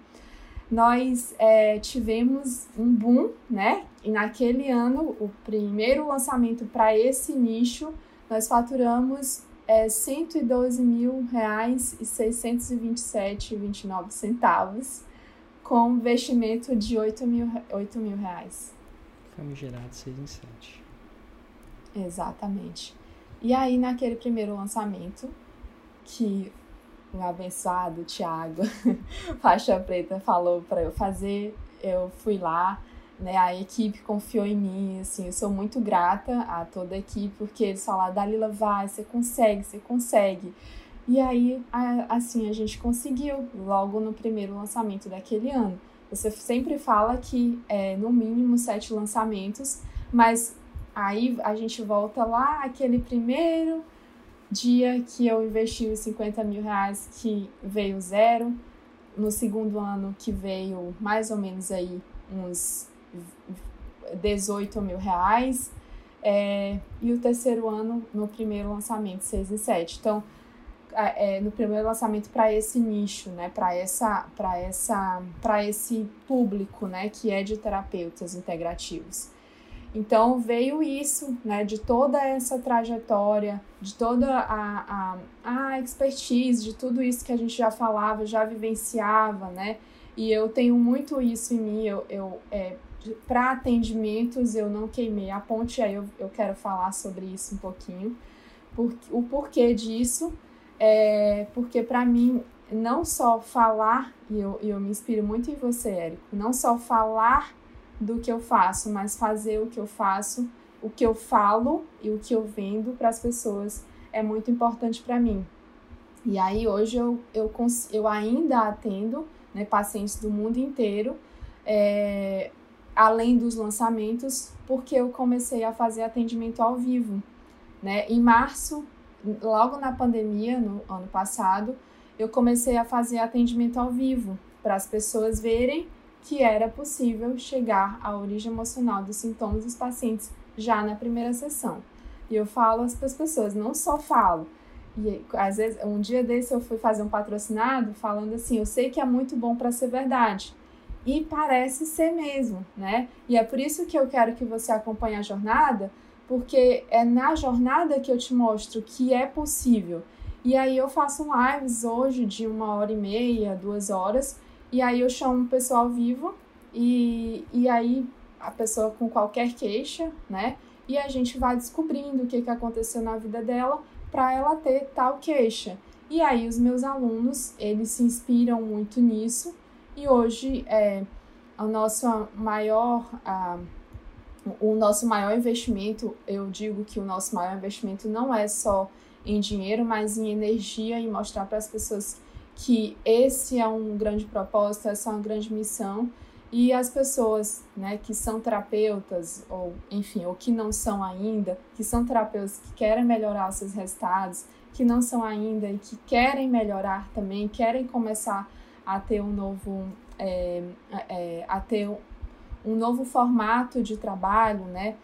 Nós é, tivemos um boom, né? E naquele ano, o primeiro lançamento para esse nicho, nós faturamos é, 112 mil reais e 627,29 centavos, com investimento de 8 mil, 8 mil reais. Famigerado 6 em 7. Exatamente. E aí, naquele primeiro lançamento, que o abençoado Tiago, <laughs> faixa preta, falou para eu fazer, eu fui lá, né? A equipe confiou em mim, assim, eu sou muito grata a toda a equipe, porque eles falaram, Dalila, vai, você consegue, você consegue. E aí, assim, a gente conseguiu logo no primeiro lançamento daquele ano. Você sempre fala que é no mínimo sete lançamentos, mas Aí a gente volta lá, aquele primeiro dia que eu investi os 50 mil reais que veio zero, no segundo ano que veio mais ou menos aí uns 18 mil reais, é, e o terceiro ano no primeiro lançamento, 6 e 7. Então, é, no primeiro lançamento para esse nicho, né, para essa, para essa, para esse público, né, que é de terapeutas integrativos. Então veio isso, né, de toda essa trajetória, de toda a, a, a expertise, de tudo isso que a gente já falava, já vivenciava, né? E eu tenho muito isso em mim, eu, eu é, para atendimentos eu não queimei a ponte, aí eu, eu quero falar sobre isso um pouquinho. Por, o porquê disso é porque para mim não só falar, e eu, eu me inspiro muito em você, Érico, não só falar do que eu faço, mas fazer o que eu faço, o que eu falo e o que eu vendo para as pessoas é muito importante para mim. E aí hoje eu, eu, eu ainda atendo né, pacientes do mundo inteiro, é, além dos lançamentos, porque eu comecei a fazer atendimento ao vivo. Né? Em março, logo na pandemia, no ano passado, eu comecei a fazer atendimento ao vivo para as pessoas verem que era possível chegar à origem emocional dos sintomas dos pacientes já na primeira sessão. E eu falo para as pessoas, não só falo. E às vezes, um dia desse eu fui fazer um patrocinado falando assim: eu sei que é muito bom para ser verdade. E parece ser mesmo, né? E é por isso que eu quero que você acompanhe a jornada, porque é na jornada que eu te mostro que é possível. E aí eu faço lives hoje de uma hora e meia, duas horas, e aí eu chamo o pessoal vivo e, e aí a pessoa com qualquer queixa, né? E a gente vai descobrindo o que, que aconteceu na vida dela para ela ter tal queixa. E aí os meus alunos, eles se inspiram muito nisso e hoje é a nossa maior a, o nosso maior investimento, eu digo que o nosso maior investimento não é só em dinheiro, mas em energia e mostrar para as pessoas que esse é um grande propósito, essa é uma grande missão e as pessoas, né, que são terapeutas ou enfim, ou que não são ainda, que são terapeutas que querem melhorar seus resultados, que não são ainda e que querem melhorar também, querem começar a ter um novo é, é, a ter um novo formato de trabalho, né?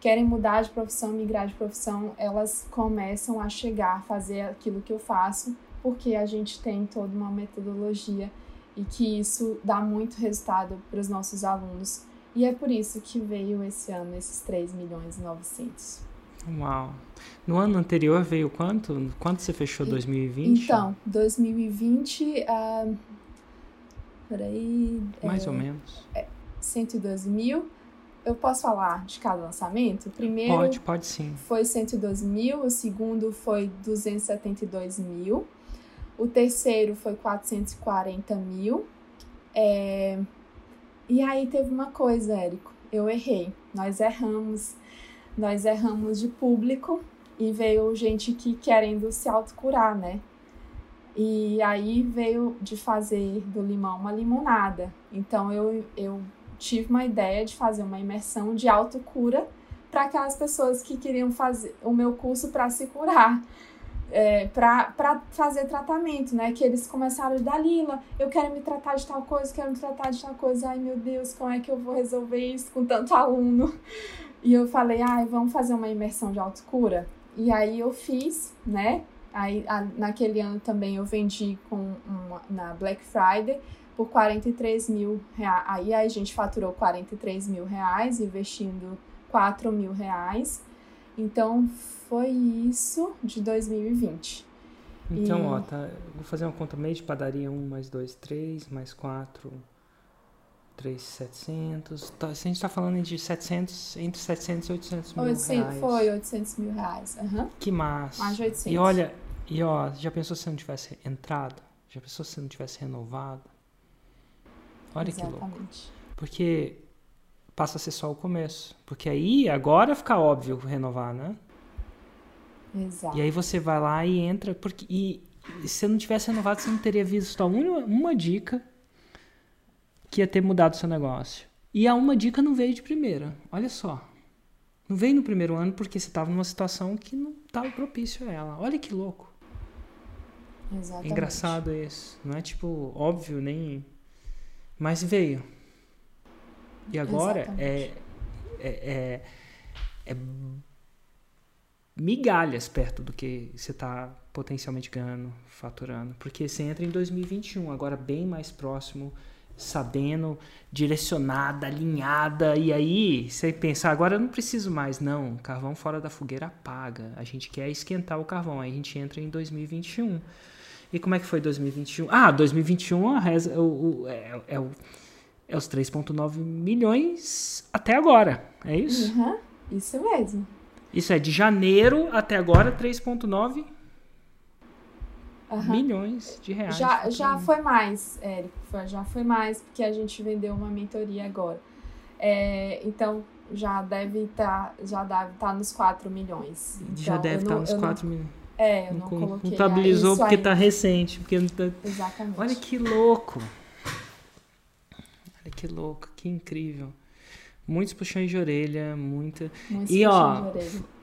Querem mudar de profissão, migrar de profissão, elas começam a chegar, a fazer aquilo que eu faço porque a gente tem toda uma metodologia e que isso dá muito resultado para os nossos alunos. E é por isso que veio esse ano esses 3 milhões e 900. Uau! No ano anterior veio quanto? Quanto você fechou 2020? Então, 2020, uh, peraí... Mais é, ou menos. É, 112 mil. Eu posso falar de cada lançamento? O primeiro pode, pode sim. foi 112 mil, o segundo foi 272 mil, o terceiro foi 440 mil. É... E aí teve uma coisa, Érico. Eu errei. Nós erramos. Nós erramos de público e veio gente que querendo se autocurar, né? E aí veio de fazer do limão uma limonada. Então eu, eu tive uma ideia de fazer uma imersão de autocura para aquelas pessoas que queriam fazer o meu curso para se curar é, para fazer tratamento, né? Que eles começaram, Dalila, eu quero me tratar de tal coisa, quero me tratar de tal coisa. Ai, meu Deus, como é que eu vou resolver isso com tanto aluno? E eu falei, ai, vamos fazer uma imersão de autocura? e aí eu fiz, né? Aí a, naquele ano também eu vendi com uma, na Black Friday por 43 mil reais. Aí a gente faturou 43 mil reais, investindo 4 mil reais. Então foi isso de 2020. Então, e... ó, tá, vou fazer uma conta meio de padaria: 1 mais 2, 3, mais 4, 3, 700. Tá, a gente está falando de 700, entre 700 e 800 mil 800, reais. Foi 800 mil reais. Uhum. Que massa. Mais de 800. E olha, e ó, já pensou se não tivesse entrado? Já pensou se não tivesse renovado? Olha Exatamente. que louco. Porque passa a ser só o começo. Porque aí, agora fica óbvio renovar, né? Exato. E aí você vai lá e entra. Porque, e, e se não tivesse renovado, você não teria visto uma, uma dica que ia ter mudado o seu negócio. E a uma dica não veio de primeira. Olha só. Não veio no primeiro ano porque você estava numa situação que não estava propício a ela. Olha que louco. Exatamente. É engraçado isso. Não é tipo óbvio, nem. Mas veio. E agora é, é, é, é, migalhas perto do que você está potencialmente ganhando, faturando. Porque você entra em 2021, agora bem mais próximo, sabendo, direcionada, alinhada. E aí você pensa, agora eu não preciso mais. Não, carvão fora da fogueira apaga. A gente quer esquentar o carvão. Aí a gente entra em 2021. E como é que foi 2021? Ah, 2021 a reza, o, o, é, é, o, é os 3,9 milhões até agora. É isso? Uhum, isso mesmo. Isso é de janeiro até agora, 3,9 uhum. milhões de reais. Já, já foi mais, Érico. Já foi mais, porque a gente vendeu uma mentoria agora. É, então, já deve estar tá, já deve tá nos 4 milhões. Então, já deve estar tá nos 4 milhões. É, eu não, não coloquei. Contabilizou porque está recente. Porque não tá... Exatamente. Olha que louco. Olha que louco, que incrível. Muitos puxões de orelha, muita. Muitos e ó. De orelha.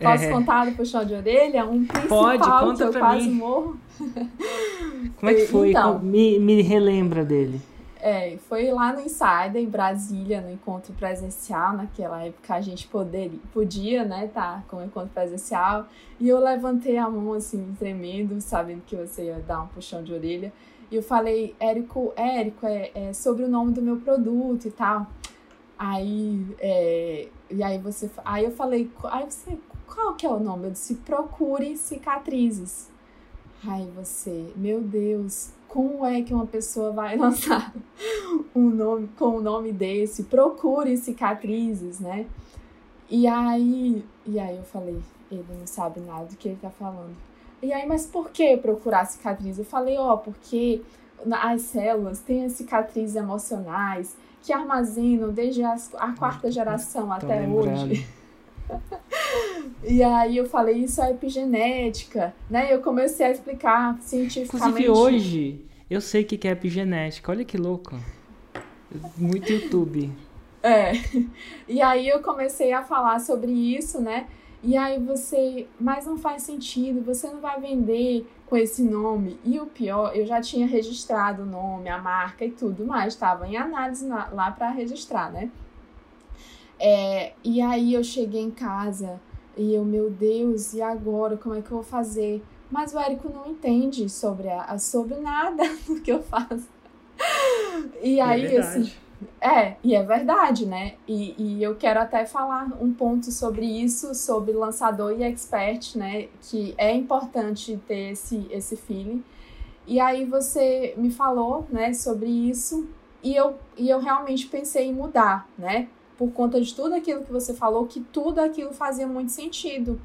Posso é... contar do puxão de orelha? Um principal Pode, conta que eu quase mim. morro. <laughs> Como é que foi? Então, me, me relembra dele. É, foi lá no Insider, em Brasília, no encontro presencial. Naquela época a gente poder, podia, né, tá com o encontro presencial. E eu levantei a mão, assim, tremendo, sabendo que você ia dar um puxão de orelha. E eu falei, Érico, Érico, é, é sobre o nome do meu produto e tal. Aí, é, e aí você, aí eu falei, aí você, qual que é o nome? Eu disse, procure cicatrizes. Aí você, meu Deus, como é que uma pessoa vai <laughs> lançar um nome com um nome desse? Procure cicatrizes, né? E aí, e aí eu falei, ele não sabe nada do que ele tá falando. E aí, mas por que procurar cicatriz? Eu falei, ó, oh, porque as células têm as cicatrizes emocionais que armazenam desde as, a quarta geração até lembrando. hoje. <laughs> e aí eu falei, isso é epigenética, né? Eu comecei a explicar cientificamente. Inclusive hoje, eu sei o que é epigenética. Olha que louco. Muito YouTube. É. <laughs> E aí eu comecei a falar sobre isso, né? E aí você, mas não faz sentido, você não vai vender com esse nome. E o pior, eu já tinha registrado o nome, a marca e tudo mais, estava em análise lá para registrar, né? É, e aí eu cheguei em casa e eu, meu Deus, e agora? Como é que eu vou fazer? Mas o Érico não entende sobre, a, sobre nada <laughs> do que eu faço. E é aí, é assim. É, e é verdade, né? E, e eu quero até falar um ponto sobre isso, sobre lançador e expert, né? Que é importante ter esse, esse feeling. E aí você me falou, né, sobre isso, e eu, e eu realmente pensei em mudar, né? por conta de tudo aquilo que você falou, que tudo aquilo fazia muito sentido.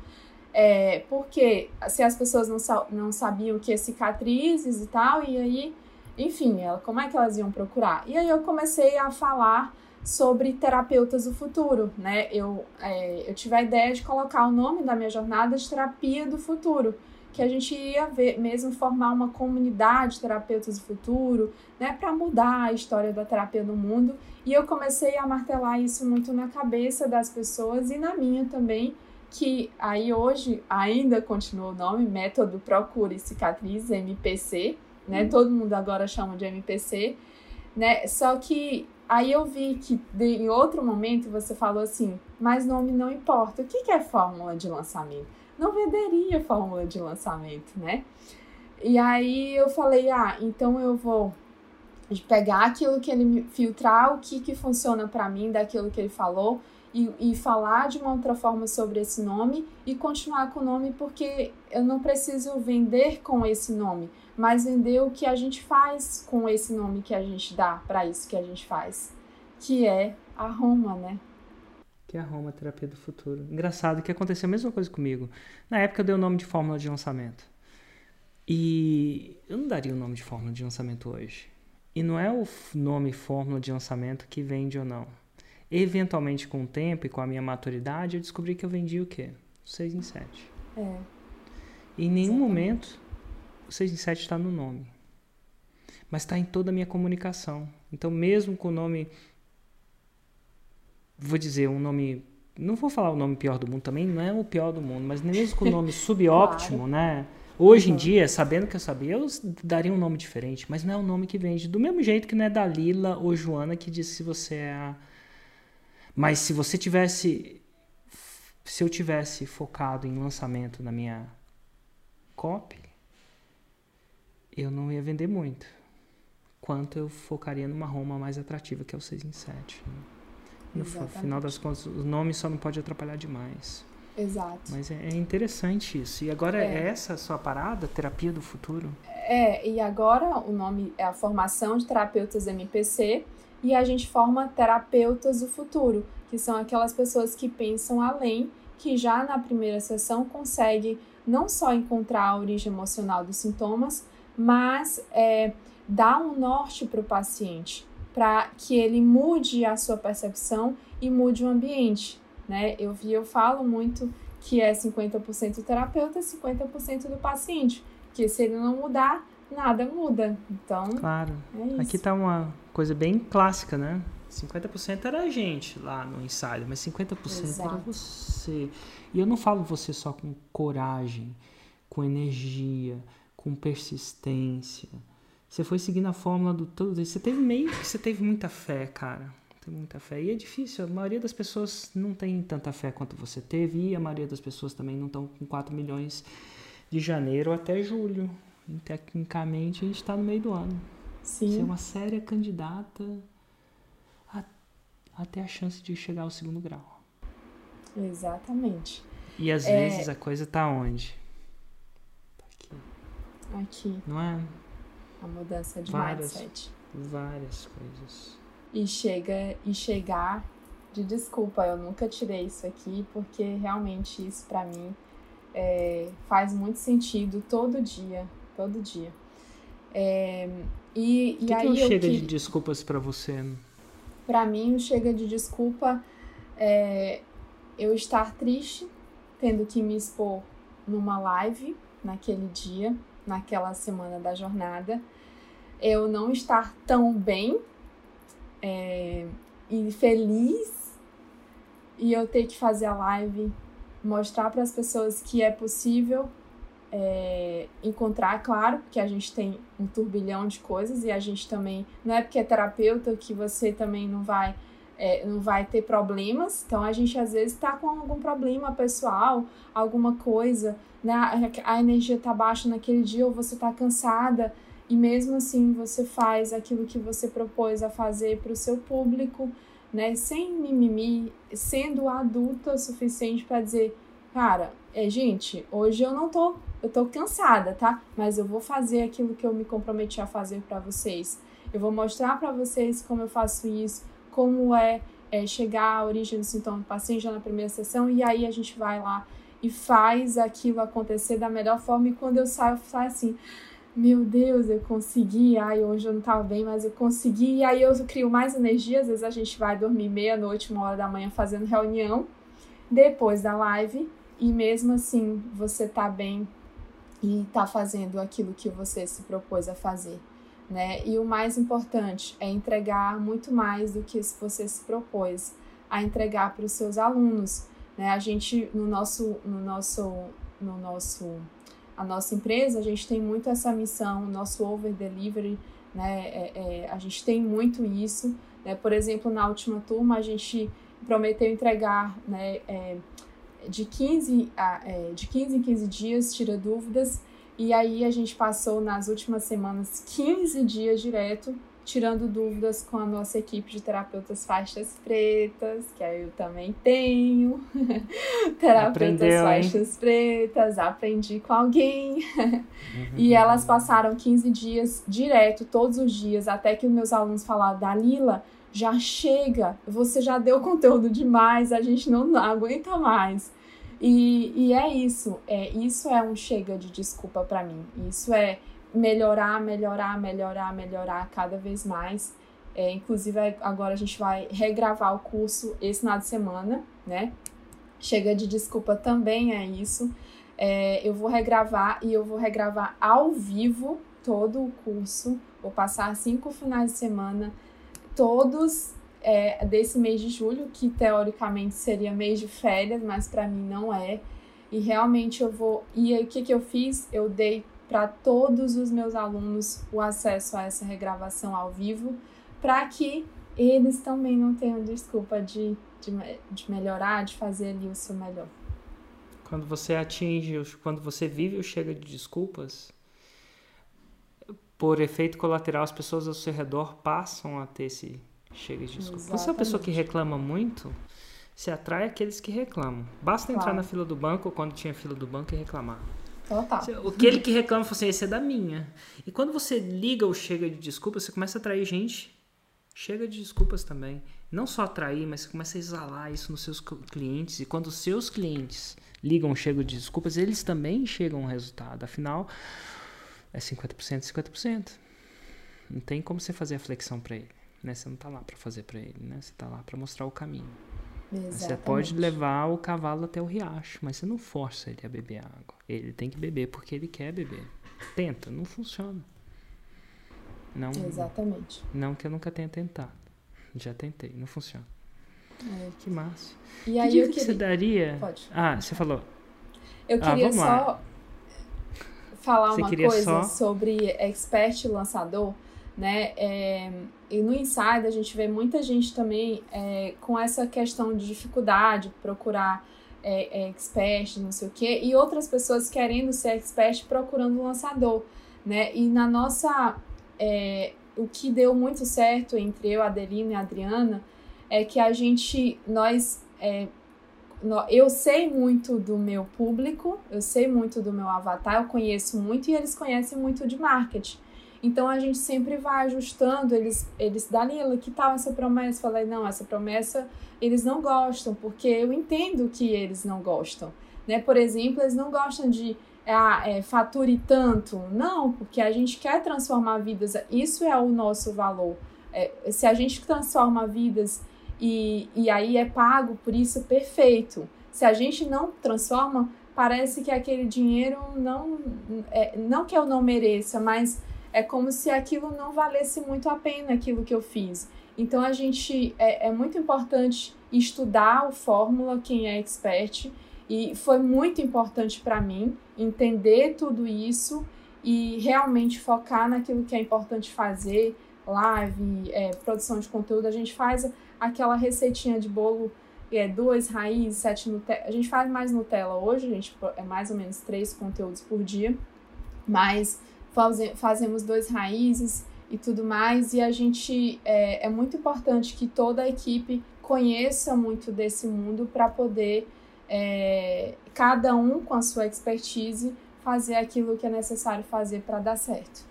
É, porque se as pessoas não, não sabiam que é cicatrizes e tal, e aí, enfim, ela, como é que elas iam procurar? E aí eu comecei a falar sobre terapeutas do futuro, né? Eu, é, eu tive a ideia de colocar o nome da minha jornada de terapia do futuro, que a gente ia ver, mesmo formar uma comunidade de terapeutas do futuro, né, para mudar a história da terapia no mundo. E eu comecei a martelar isso muito na cabeça das pessoas e na minha também, que aí hoje ainda continua o nome, Método Procure Cicatriz, MPC, né? Uhum. Todo mundo agora chama de MPC, né? Só que aí eu vi que de, em outro momento você falou assim, mas nome não importa. O que, que é fórmula de lançamento? não venderia fórmula de lançamento, né? E aí eu falei, ah, então eu vou pegar aquilo que ele me filtrar, o que que funciona para mim daquilo que ele falou e, e falar de uma outra forma sobre esse nome e continuar com o nome porque eu não preciso vender com esse nome, mas vender o que a gente faz com esse nome que a gente dá para isso que a gente faz, que é a Roma, né? Que é a Roma Terapia do Futuro. Engraçado que aconteceu a mesma coisa comigo. Na época eu dei o nome de fórmula de lançamento. E eu não daria o nome de fórmula de lançamento hoje. E não é o nome fórmula de lançamento que vende ou não. Eventualmente, com o tempo e com a minha maturidade, eu descobri que eu vendi o quê? 6 em 7. É. E em nenhum Exatamente. momento o 6 em 7 está no nome. Mas está em toda a minha comunicação. Então, mesmo com o nome. Vou dizer um nome. Não vou falar o nome pior do mundo também, não é o pior do mundo, mas mesmo com o nome <laughs> subóptimo, claro. né? Hoje uhum. em dia, sabendo que eu sabia, eu daria um nome diferente, mas não é o nome que vende. Do mesmo jeito que não é Dalila ou Joana que diz se você é a. Mas se você tivesse. Se eu tivesse focado em lançamento na minha copy, eu não ia vender muito. Quanto eu focaria numa Roma mais atrativa, que é o 6 em 7. Né? No Exatamente. final das contas, o nome só não pode atrapalhar demais. Exato. Mas é, é interessante isso. E agora é. é essa a sua parada, terapia do futuro? É, e agora o nome é a formação de terapeutas MPC e a gente forma terapeutas do futuro, que são aquelas pessoas que pensam além, que já na primeira sessão conseguem não só encontrar a origem emocional dos sintomas, mas é, dar um norte para o paciente, para que ele mude a sua percepção e mude o ambiente né? Eu vi, eu falo muito que é 50% terapeuta e 50% do paciente, que se ele não mudar, nada muda. Então, claro. É Aqui tá uma coisa bem clássica, né? 50% era a gente lá no ensaio, mas 50% Exato. era você. E eu não falo você só com coragem, com energia, com persistência. Você foi seguindo a fórmula do todo. Você teve meio que você teve muita fé, cara tem muita fé. E é difícil, a maioria das pessoas não tem tanta fé quanto você teve, e a maioria das pessoas também não estão com 4 milhões de janeiro até julho. E, tecnicamente a gente está no meio do ano. Sim. Você é uma séria candidata até a chance de chegar ao segundo grau. Exatamente. E às é... vezes a coisa está onde? Aqui. Não é? A mudança de várias, mindset. Várias coisas e chega e chegar de desculpa, eu nunca tirei isso aqui, porque realmente isso para mim é, faz muito sentido todo dia, todo dia. É, e, e que aí que chega que, de desculpas para você? Para mim, o chega de desculpa é eu estar triste, tendo que me expor numa live naquele dia, naquela semana da jornada, eu não estar tão bem é, e feliz e eu ter que fazer a live, mostrar para as pessoas que é possível é, encontrar, claro, porque a gente tem um turbilhão de coisas e a gente também não é porque é terapeuta que você também não vai é, não vai ter problemas. Então a gente às vezes está com algum problema pessoal, alguma coisa, né? A energia tá baixa naquele dia ou você tá cansada e mesmo assim você faz aquilo que você propôs a fazer para o seu público, né, sem mimimi, sendo adulta o suficiente para dizer, cara, é gente, hoje eu não tô, eu tô cansada, tá? Mas eu vou fazer aquilo que eu me comprometi a fazer para vocês. Eu vou mostrar para vocês como eu faço isso, como é, é chegar à origem do sintoma do paciente já na primeira sessão e aí a gente vai lá e faz aquilo acontecer da melhor forma. E quando eu saio, eu saio assim, meu Deus, eu consegui, ai, hoje eu não tava bem, mas eu consegui, e aí eu crio mais energia, às vezes a gente vai dormir meia-noite, uma hora da manhã fazendo reunião, depois da live, e mesmo assim você tá bem e tá fazendo aquilo que você se propôs a fazer, né? E o mais importante é entregar muito mais do que você se propôs a entregar para os seus alunos, né? A gente no nosso no nosso no nosso a nossa empresa, a gente tem muito essa missão, nosso over delivery, né? É, é, a gente tem muito isso. Né? Por exemplo, na última turma, a gente prometeu entregar né, é, de 15, a, é, de 15 em 15 dias, tira dúvidas. E aí a gente passou nas últimas semanas 15 dias direto tirando dúvidas com a nossa equipe de terapeutas faixas pretas, que aí eu também tenho. <laughs> terapeutas Aprendeu, faixas hein? pretas, aprendi com alguém. Uhum. e elas passaram 15 dias direto, todos os dias, até que os meus alunos falaram: Dalila, já chega, você já deu conteúdo demais, a gente não aguenta mais. E, e é isso, é, isso é um chega de desculpa para mim. Isso é melhorar, melhorar, melhorar, melhorar cada vez mais. É, inclusive, agora a gente vai regravar o curso esse final de semana, né? Chega de desculpa também é isso. É, eu vou regravar e eu vou regravar ao vivo todo o curso. Vou passar cinco finais de semana, todos é, desse mês de julho, que teoricamente seria mês de férias, mas para mim não é. E realmente eu vou. E aí, o que, que eu fiz? Eu dei para todos os meus alunos o acesso a essa regravação ao vivo, para que eles também não tenham desculpa de, de, de melhorar, de fazer ali o seu melhor. Quando você atinge, quando você vive o chega de desculpas, por efeito colateral, as pessoas ao seu redor passam a ter esse chega de desculpas. Exatamente. Você é uma pessoa que reclama muito, se atrai aqueles que reclamam. Basta claro. entrar na fila do banco, quando tinha fila do banco, e reclamar. Total. Aquele que reclama fala assim, esse é da minha. E quando você liga o chega de desculpas, você começa a atrair gente. Chega de desculpas também. Não só atrair, mas você começa a exalar isso nos seus clientes. E quando os seus clientes ligam o chega de desculpas, eles também chegam ao resultado. Afinal, é 50%, 50%. Não tem como você fazer a flexão para ele. Né? Você não está lá para fazer para ele, né? Você está lá para mostrar o caminho. Exatamente. Você pode levar o cavalo até o riacho, mas você não força ele a beber água. Ele tem que beber porque ele quer beber. Tenta, não funciona. Não, Exatamente. Não que eu nunca tenha tentado. Já tentei, não funciona. É. Que massa. E que aí dica eu queria... que você daria? Pode. Ah, você falou. Eu ah, queria ah, só lá. falar você uma coisa só... sobre expert lançador né? É, e no Inside a gente vê muita gente também é, com essa questão de dificuldade, procurar é, é, expert, não sei o quê, e outras pessoas querendo ser expert procurando um lançador, né? E na nossa... É, o que deu muito certo entre eu, Adelina e Adriana é que a gente, nós... É, eu sei muito do meu público, eu sei muito do meu avatar, eu conheço muito e eles conhecem muito de marketing. Então a gente sempre vai ajustando, eles, eles, Danila, que tal essa promessa? Falei, não, essa promessa eles não gostam, porque eu entendo que eles não gostam. Né? Por exemplo, eles não gostam de ah, é, fature tanto. Não, porque a gente quer transformar vidas, isso é o nosso valor. É, se a gente transforma vidas e, e aí é pago por isso, perfeito. Se a gente não transforma, parece que aquele dinheiro não. É, não que eu não mereça, mas é como se aquilo não valesse muito a pena, aquilo que eu fiz. Então a gente é, é muito importante estudar o fórmula, quem é expert, e foi muito importante para mim entender tudo isso e realmente focar naquilo que é importante fazer, live, é, produção de conteúdo. A gente faz aquela receitinha de bolo, é, duas raízes, sete Nutella. A gente faz mais Nutella hoje, a gente é mais ou menos três conteúdos por dia, mas fazemos dois raízes e tudo mais, e a gente é, é muito importante que toda a equipe conheça muito desse mundo para poder é, cada um com a sua expertise fazer aquilo que é necessário fazer para dar certo.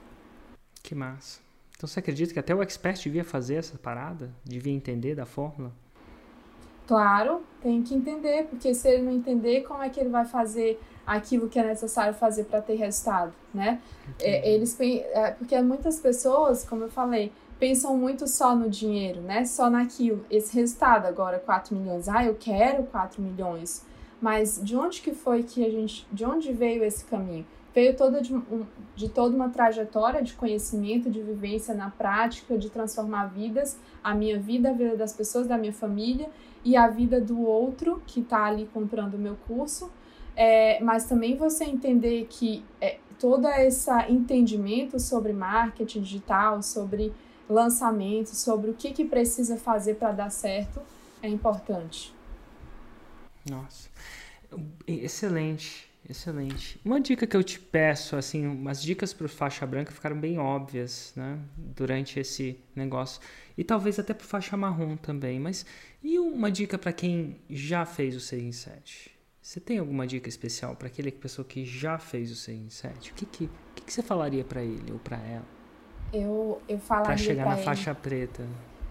Que massa. Então você acredita que até o expert devia fazer essa parada? Devia entender da fórmula? Claro, tem que entender, porque se ele não entender, como é que ele vai fazer aquilo que é necessário fazer para ter resultado, né? É, eles é, porque muitas pessoas, como eu falei, pensam muito só no dinheiro, né? Só naquilo, esse resultado agora 4 milhões. Ah, eu quero 4 milhões. Mas de onde que foi que a gente, de onde veio esse caminho? Veio toda de, um, de toda uma trajetória de conhecimento, de vivência na prática, de transformar vidas, a minha vida, a vida das pessoas da minha família e a vida do outro que está ali comprando o meu curso é, mas também você entender que é, todo esse entendimento sobre marketing digital, sobre lançamento, sobre o que, que precisa fazer para dar certo é importante. Nossa. Excelente, excelente. Uma dica que eu te peço, assim, umas dicas para faixa branca ficaram bem óbvias, né, durante esse negócio. E talvez até para faixa marrom também. Mas e uma dica para quem já fez o 6 em 7? Você tem alguma dica especial para aquele pessoa que já fez o 6 em 7? O que, que, que, que você falaria para ele ou para ela? Eu, eu falaria para chegar na ele, faixa preta.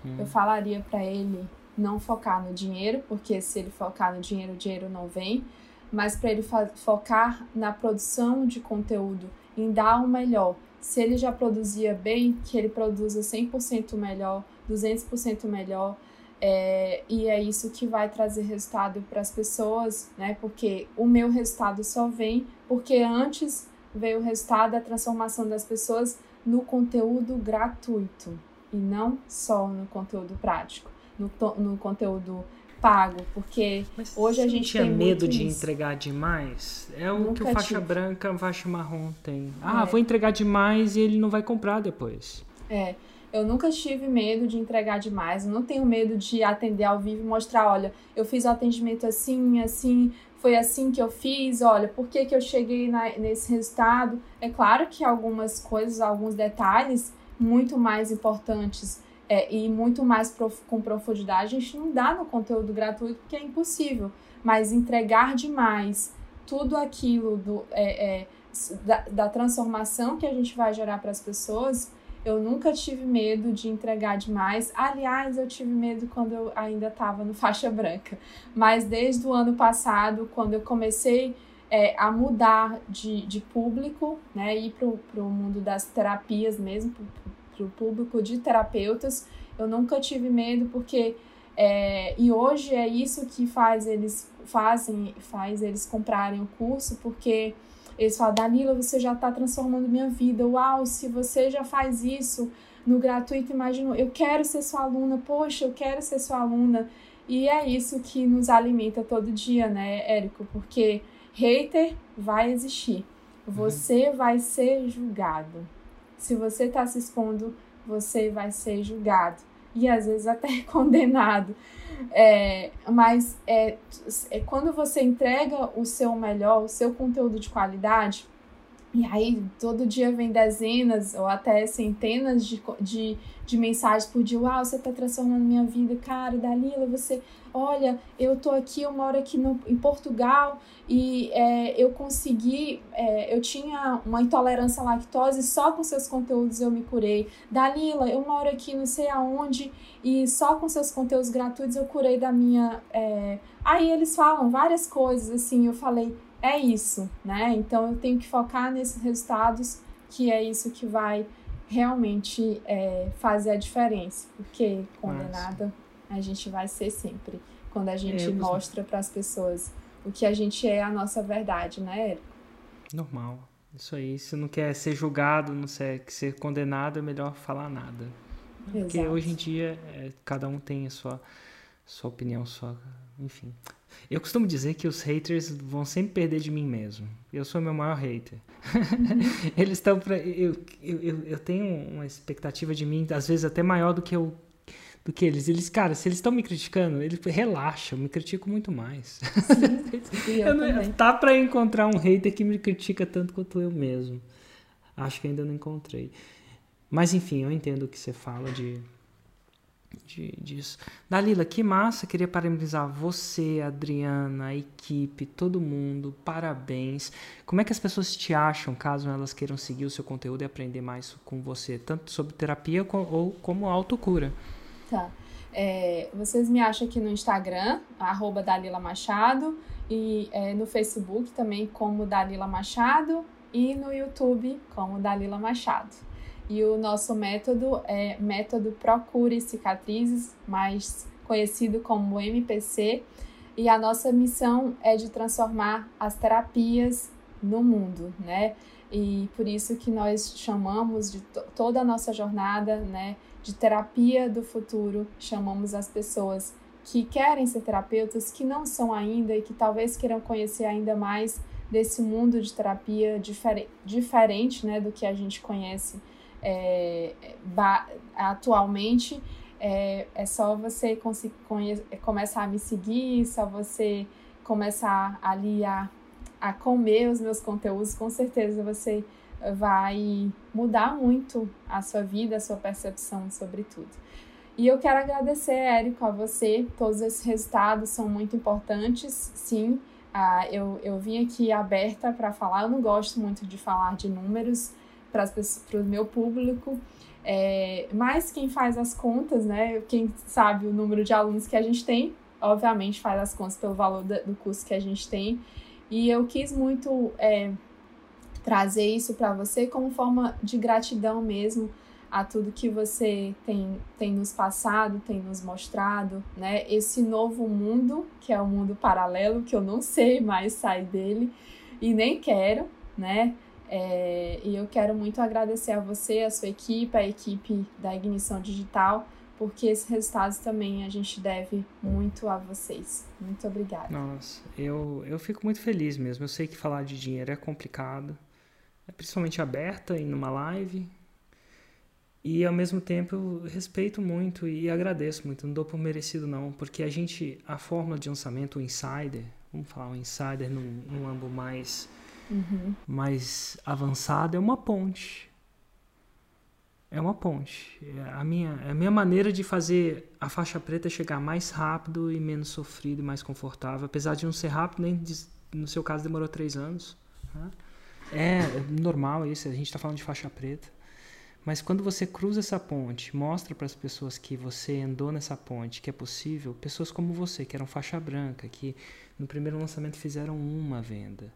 Hum. Eu falaria para ele não focar no dinheiro, porque se ele focar no dinheiro, o dinheiro não vem, mas para ele focar na produção de conteúdo, em dar o melhor. Se ele já produzia bem, que ele produza 100% melhor, 200% melhor, é, e é isso que vai trazer resultado para as pessoas, né? Porque o meu resultado só vem porque antes veio o resultado da transformação das pessoas no conteúdo gratuito e não só no conteúdo prático no, no conteúdo pago, porque Mas hoje a gente tinha tem medo de isso. entregar demais. É o Nunca que o faixa tive. branca, faixa marrom tem. Ah, é. vou entregar demais e ele não vai comprar depois. É. Eu nunca tive medo de entregar demais. Eu não tenho medo de atender ao vivo e mostrar, olha, eu fiz o atendimento assim, assim, foi assim que eu fiz, olha, por que, que eu cheguei na, nesse resultado. É claro que algumas coisas, alguns detalhes muito mais importantes é, e muito mais prof, com profundidade, a gente não dá no conteúdo gratuito porque é impossível. Mas entregar demais tudo aquilo do, é, é, da, da transformação que a gente vai gerar para as pessoas, eu nunca tive medo de entregar demais. Aliás, eu tive medo quando eu ainda estava no <laughs> faixa branca. Mas desde o ano passado, quando eu comecei é, a mudar de, de público, né, ir para o mundo das terapias mesmo, para o público de terapeutas. Eu nunca tive medo porque é, e hoje é isso que faz eles fazem faz eles comprarem o curso porque eles falam Danila você já está transformando minha vida. Uau se você já faz isso no gratuito imagino eu quero ser sua aluna. Poxa eu quero ser sua aluna. E é isso que nos alimenta todo dia né Érico? Porque hater vai existir. Uhum. você uhum. vai ser julgado. Se você está se expondo, você vai ser julgado e às vezes até <laughs> condenado. É, mas é, é, quando você entrega o seu melhor, o seu conteúdo de qualidade, e aí todo dia vem dezenas ou até centenas de, de, de mensagens por dia. Uau, você está transformando minha vida, cara, Dalila, você. Olha, eu tô aqui, eu moro aqui no, em Portugal e é, eu consegui. É, eu tinha uma intolerância à lactose e só com seus conteúdos eu me curei. Dalila, eu moro aqui não sei aonde e só com seus conteúdos gratuitos eu curei da minha. É... Aí eles falam várias coisas assim. Eu falei, é isso, né? Então eu tenho que focar nesses resultados, que é isso que vai realmente é, fazer a diferença, porque condenada a gente vai ser sempre quando a gente é, mostra para as pessoas o que a gente é a nossa verdade, né, Érico? Normal. Isso aí, se não quer ser julgado, não quer ser condenado, é melhor falar nada. Porque Exato. hoje em dia é, cada um tem a sua, sua opinião, sua. Enfim. Eu costumo dizer que os haters vão sempre perder de mim mesmo. Eu sou meu maior hater. <laughs> Eles estão para eu, eu, eu tenho uma expectativa de mim, às vezes até maior do que eu do que eles. Eles, cara, se eles estão me criticando, eles relaxam, me critico muito mais. Sim, <laughs> eu não, tá para encontrar um hater que me critica tanto quanto eu mesmo. Acho que ainda não encontrei. Mas enfim, eu entendo o que você fala de de, disso. Dalila, que massa! Queria parabenizar você, Adriana, a equipe, todo mundo. Parabéns. Como é que as pessoas te acham caso elas queiram seguir o seu conteúdo e aprender mais com você, tanto sobre terapia ou como autocura? É, vocês me acham aqui no Instagram, arroba Dalila Machado, e é, no Facebook também como Dalila Machado, e no YouTube como Dalila Machado. E o nosso método é método Procure Cicatrizes, mais conhecido como MPC. E a nossa missão é de transformar as terapias no mundo, né? E por isso que nós chamamos de toda a nossa jornada, né, de terapia do futuro, chamamos as pessoas que querem ser terapeutas, que não são ainda e que talvez queiram conhecer ainda mais desse mundo de terapia difer diferente, né, do que a gente conhece é, atualmente. É, é só você começar a me seguir, só você começar ali a, a comer os meus conteúdos, com certeza você vai mudar muito a sua vida, a sua percepção sobre tudo. E eu quero agradecer, Érico, a você. Todos esses resultados são muito importantes, sim. Ah, eu, eu vim aqui aberta para falar. Eu não gosto muito de falar de números para o meu público, é, mas quem faz as contas, né? Quem sabe o número de alunos que a gente tem, obviamente faz as contas pelo valor do curso que a gente tem. E eu quis muito é, trazer isso para você como forma de gratidão mesmo a tudo que você tem, tem nos passado, tem nos mostrado, né? Esse novo mundo, que é o um mundo paralelo, que eu não <laughs> sei mais sair dele e nem quero, né? É, e eu quero muito agradecer a você, a sua equipe, a equipe da Ignição Digital, porque esses resultados também a gente deve muito a vocês. Muito obrigada. Nossa, eu, eu fico muito feliz mesmo. Eu sei que falar de dinheiro é complicado, principalmente aberta e numa live. E ao mesmo tempo eu respeito muito e agradeço muito, não dou por merecido não, porque a gente, a fórmula de lançamento, o insider, vamos falar um insider num, num âmbito mais, uhum. mais avançado, é uma ponte. É uma ponte. É a minha, é a minha maneira de fazer a faixa preta chegar mais rápido e menos sofrido e mais confortável, apesar de não ser rápido, nem de, no seu caso demorou três anos. Né? É, é normal isso, a gente está falando de faixa preta. Mas quando você cruza essa ponte, mostra para as pessoas que você andou nessa ponte, que é possível, pessoas como você, que eram faixa branca, que no primeiro lançamento fizeram uma venda.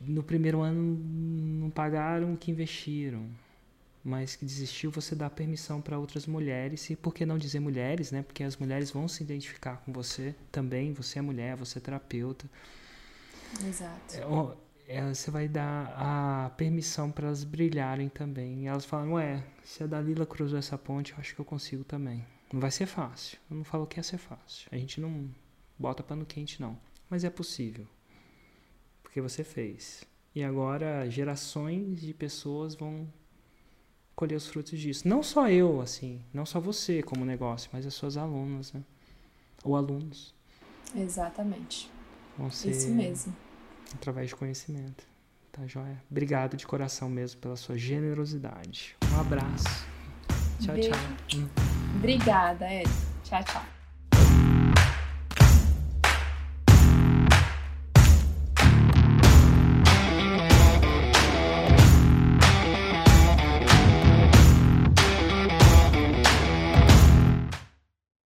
No primeiro ano não pagaram o que investiram, mas que desistiu, você dá permissão para outras mulheres, e por que não dizer mulheres, né? Porque as mulheres vão se identificar com você também, você é mulher, você é terapeuta. Exato. É, é, você vai dar a permissão para elas brilharem também. E elas falam, ué, se a Dalila cruzou essa ponte, eu acho que eu consigo também. Não vai ser fácil. Eu não falo que ia ser fácil. A gente não bota pano quente, não. Mas é possível. Porque você fez. E agora gerações de pessoas vão colher os frutos disso. Não só eu, assim, não só você como negócio, mas as suas alunas, né? Ou alunos. Exatamente. Ser... Isso mesmo através de conhecimento. Tá joia? Obrigado de coração mesmo pela sua generosidade. Um abraço. Tchau, Beijo. tchau. Obrigada, Ed. Tchau, tchau.